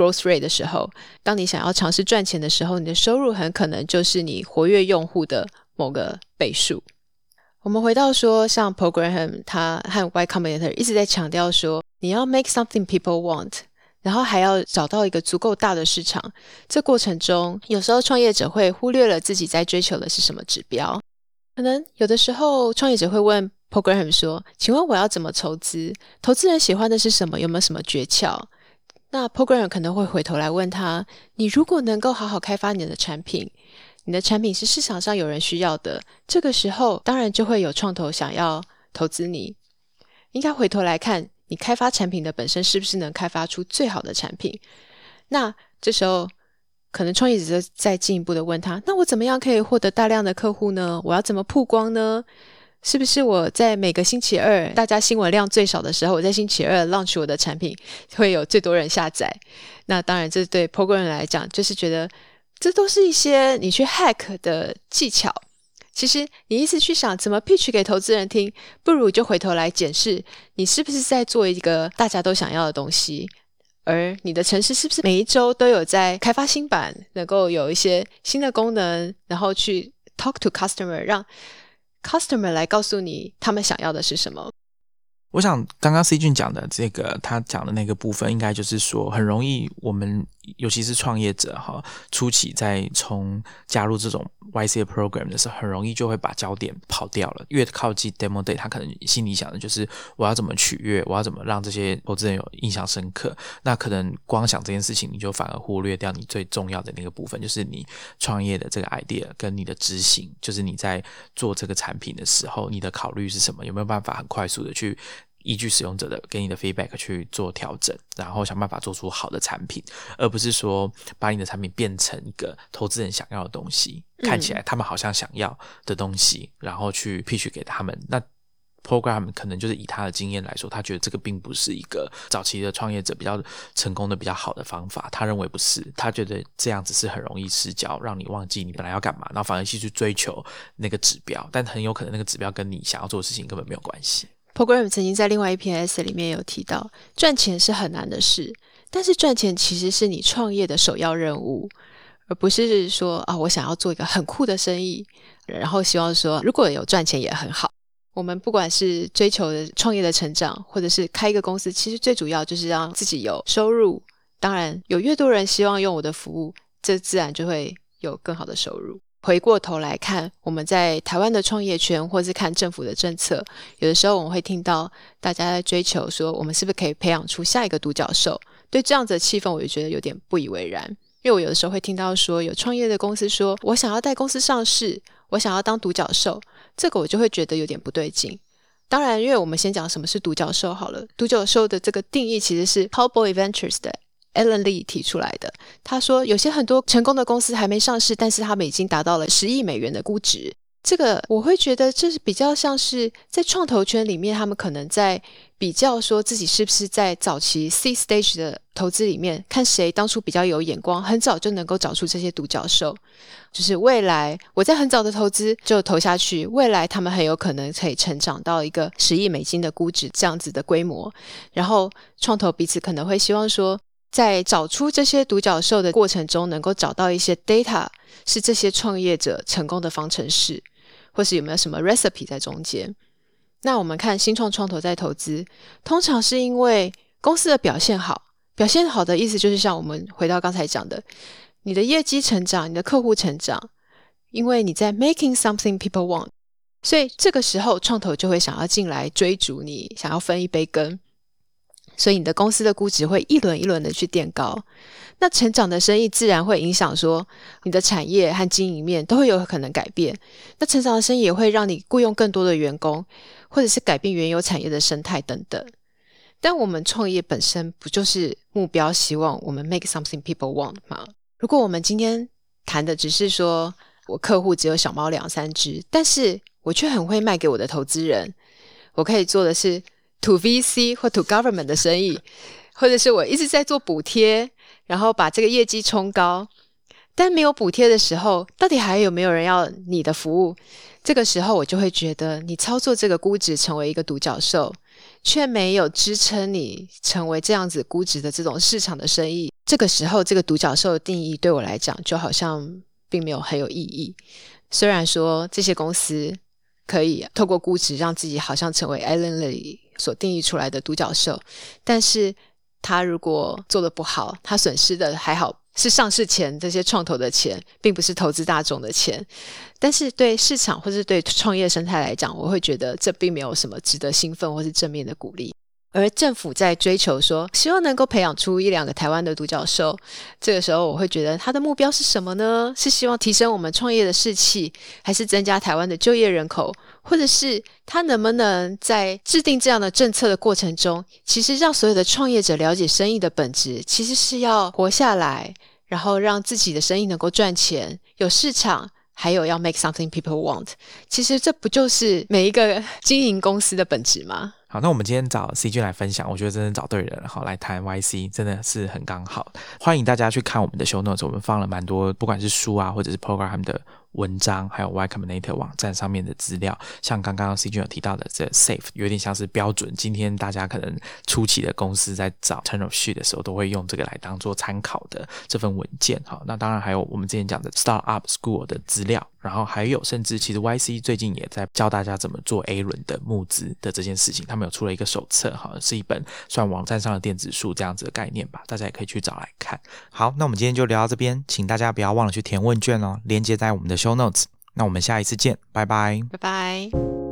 Growth rate 的时候，当你想要尝试赚钱的时候，你的收入很可能就是你活跃用户的某个倍数。我们回到说，像 Program 他和 Y Combinator 一直在强调说，你要 make something people want，然后还要找到一个足够大的市场。这过程中，有时候创业者会忽略了自己在追求的是什么指标。可能有的时候，创业者会问 program 说：“请问我要怎么筹资？投资人喜欢的是什么？有没有什么诀窍？”那 program 可能会回头来问他：“你如果能够好好开发你的产品，你的产品是市场上有人需要的，这个时候当然就会有创投想要投资你。应该回头来看。”你开发产品的本身是不是能开发出最好的产品？那这时候可能创业者再进一步的问他：那我怎么样可以获得大量的客户呢？我要怎么曝光呢？是不是我在每个星期二大家新闻量最少的时候，我在星期二 launch 我的产品会有最多人下载？那当然，这对 program 来讲，就是觉得这都是一些你去 hack 的技巧。其实你一直去想怎么 pitch 给投资人听，不如就回头来检视你是不是在做一个大家都想要的东西，而你的城市是不是每一周都有在开发新版，能够有一些新的功能，然后去 talk to customer，让 customer 来告诉你他们想要的是什么。我想刚刚 C 俊讲的这个，他讲的那个部分，应该就是说，很容易我们尤其是创业者哈，初期在从加入这种 YC program 的时候，很容易就会把焦点跑掉了。越靠近 demo day，他可能心里想的就是我要怎么取悦，我要怎么让这些投资人有印象深刻。那可能光想这件事情，你就反而忽略掉你最重要的那个部分，就是你创业的这个 idea 跟你的执行，就是你在做这个产品的时候，你的考虑是什么？有没有办法很快速的去？依据使用者的给你的 feedback 去做调整，然后想办法做出好的产品，而不是说把你的产品变成一个投资人想要的东西，看起来他们好像想要的东西，然后去 pitch 给他们。那 program 可能就是以他的经验来说，他觉得这个并不是一个早期的创业者比较成功的比较好的方法。他认为不是，他觉得这样子是很容易失焦，让你忘记你本来要干嘛，然后反而去去追求那个指标，但很有可能那个指标跟你想要做的事情根本没有关系。Program 曾经在另外一篇 S 里面有提到，赚钱是很难的事，但是赚钱其实是你创业的首要任务，而不是说啊，我想要做一个很酷的生意，然后希望说如果有赚钱也很好。我们不管是追求的创业的成长，或者是开一个公司，其实最主要就是让自己有收入。当然，有越多人希望用我的服务，这自然就会有更好的收入。回过头来看，我们在台湾的创业圈，或是看政府的政策，有的时候我们会听到大家在追求说，我们是不是可以培养出下一个独角兽？对这样子的气氛，我就觉得有点不以为然。因为我有的时候会听到说，有创业的公司说我想要带公司上市，我想要当独角兽，这个我就会觉得有点不对劲。当然，因为我们先讲什么是独角兽好了，独角兽的这个定义其实是 Cowboy Ventures 的。Alan Lee 提出来的，他说有些很多成功的公司还没上市，但是他们已经达到了十亿美元的估值。这个我会觉得这是比较像是在创投圈里面，他们可能在比较说自己是不是在早期 C stage 的投资里面，看谁当初比较有眼光，很早就能够找出这些独角兽。就是未来我在很早的投资就投下去，未来他们很有可能可以成长到一个十亿美金的估值这样子的规模。然后创投彼此可能会希望说。在找出这些独角兽的过程中，能够找到一些 data，是这些创业者成功的方程式，或是有没有什么 recipe 在中间？那我们看新创创投在投资，通常是因为公司的表现好，表现好的意思就是像我们回到刚才讲的，你的业绩成长，你的客户成长，因为你在 making something people want，所以这个时候创投就会想要进来追逐你，想要分一杯羹。所以你的公司的估值会一轮一轮的去垫高，那成长的生意自然会影响说你的产业和经营面都会有可能改变。那成长的生意也会让你雇佣更多的员工，或者是改变原有产业的生态等等。但我们创业本身不就是目标希望我们 make something people want 吗？如果我们今天谈的只是说我客户只有小猫两三只，但是我却很会卖给我的投资人，我可以做的是。To VC 或 to government 的生意，或者是我一直在做补贴，然后把这个业绩冲高。但没有补贴的时候，到底还有没有人要你的服务？这个时候我就会觉得，你操作这个估值成为一个独角兽，却没有支撑你成为这样子估值的这种市场的生意。这个时候，这个独角兽的定义对我来讲，就好像并没有很有意义。虽然说这些公司可以透过估值让自己好像成为 Allen Lee。所定义出来的独角兽，但是他如果做的不好，他损失的还好是上市前这些创投的钱，并不是投资大众的钱。但是对市场或是对创业生态来讲，我会觉得这并没有什么值得兴奋或是正面的鼓励。而政府在追求说，希望能够培养出一两个台湾的独角兽，这个时候我会觉得他的目标是什么呢？是希望提升我们创业的士气，还是增加台湾的就业人口，或者是他能不能在制定这样的政策的过程中，其实让所有的创业者了解生意的本质，其实是要活下来，然后让自己的生意能够赚钱，有市场，还有要 make something people want。其实这不就是每一个经营公司的本质吗？好，那我们今天找 C 君来分享，我觉得真的找对人了。好，来谈 Y C 真的是很刚好。欢迎大家去看我们的 show notes，我们放了蛮多，不管是书啊，或者是 program 的。文章还有 Y Combinator 网站上面的资料，像刚刚 C 君有提到的这 Safe，有点像是标准。今天大家可能初期的公司在找 Turn of Sheet 的时候，都会用这个来当做参考的这份文件。好，那当然还有我们之前讲的 Startup School 的资料，然后还有甚至其实 YC 最近也在教大家怎么做 A 轮的募资的这件事情，他们有出了一个手册，哈，是一本算网站上的电子书这样子的概念吧，大家也可以去找来看。好，那我们今天就聊到这边，请大家不要忘了去填问卷哦，连接在我们的。Show notes，那我们下一次见，拜拜，拜拜。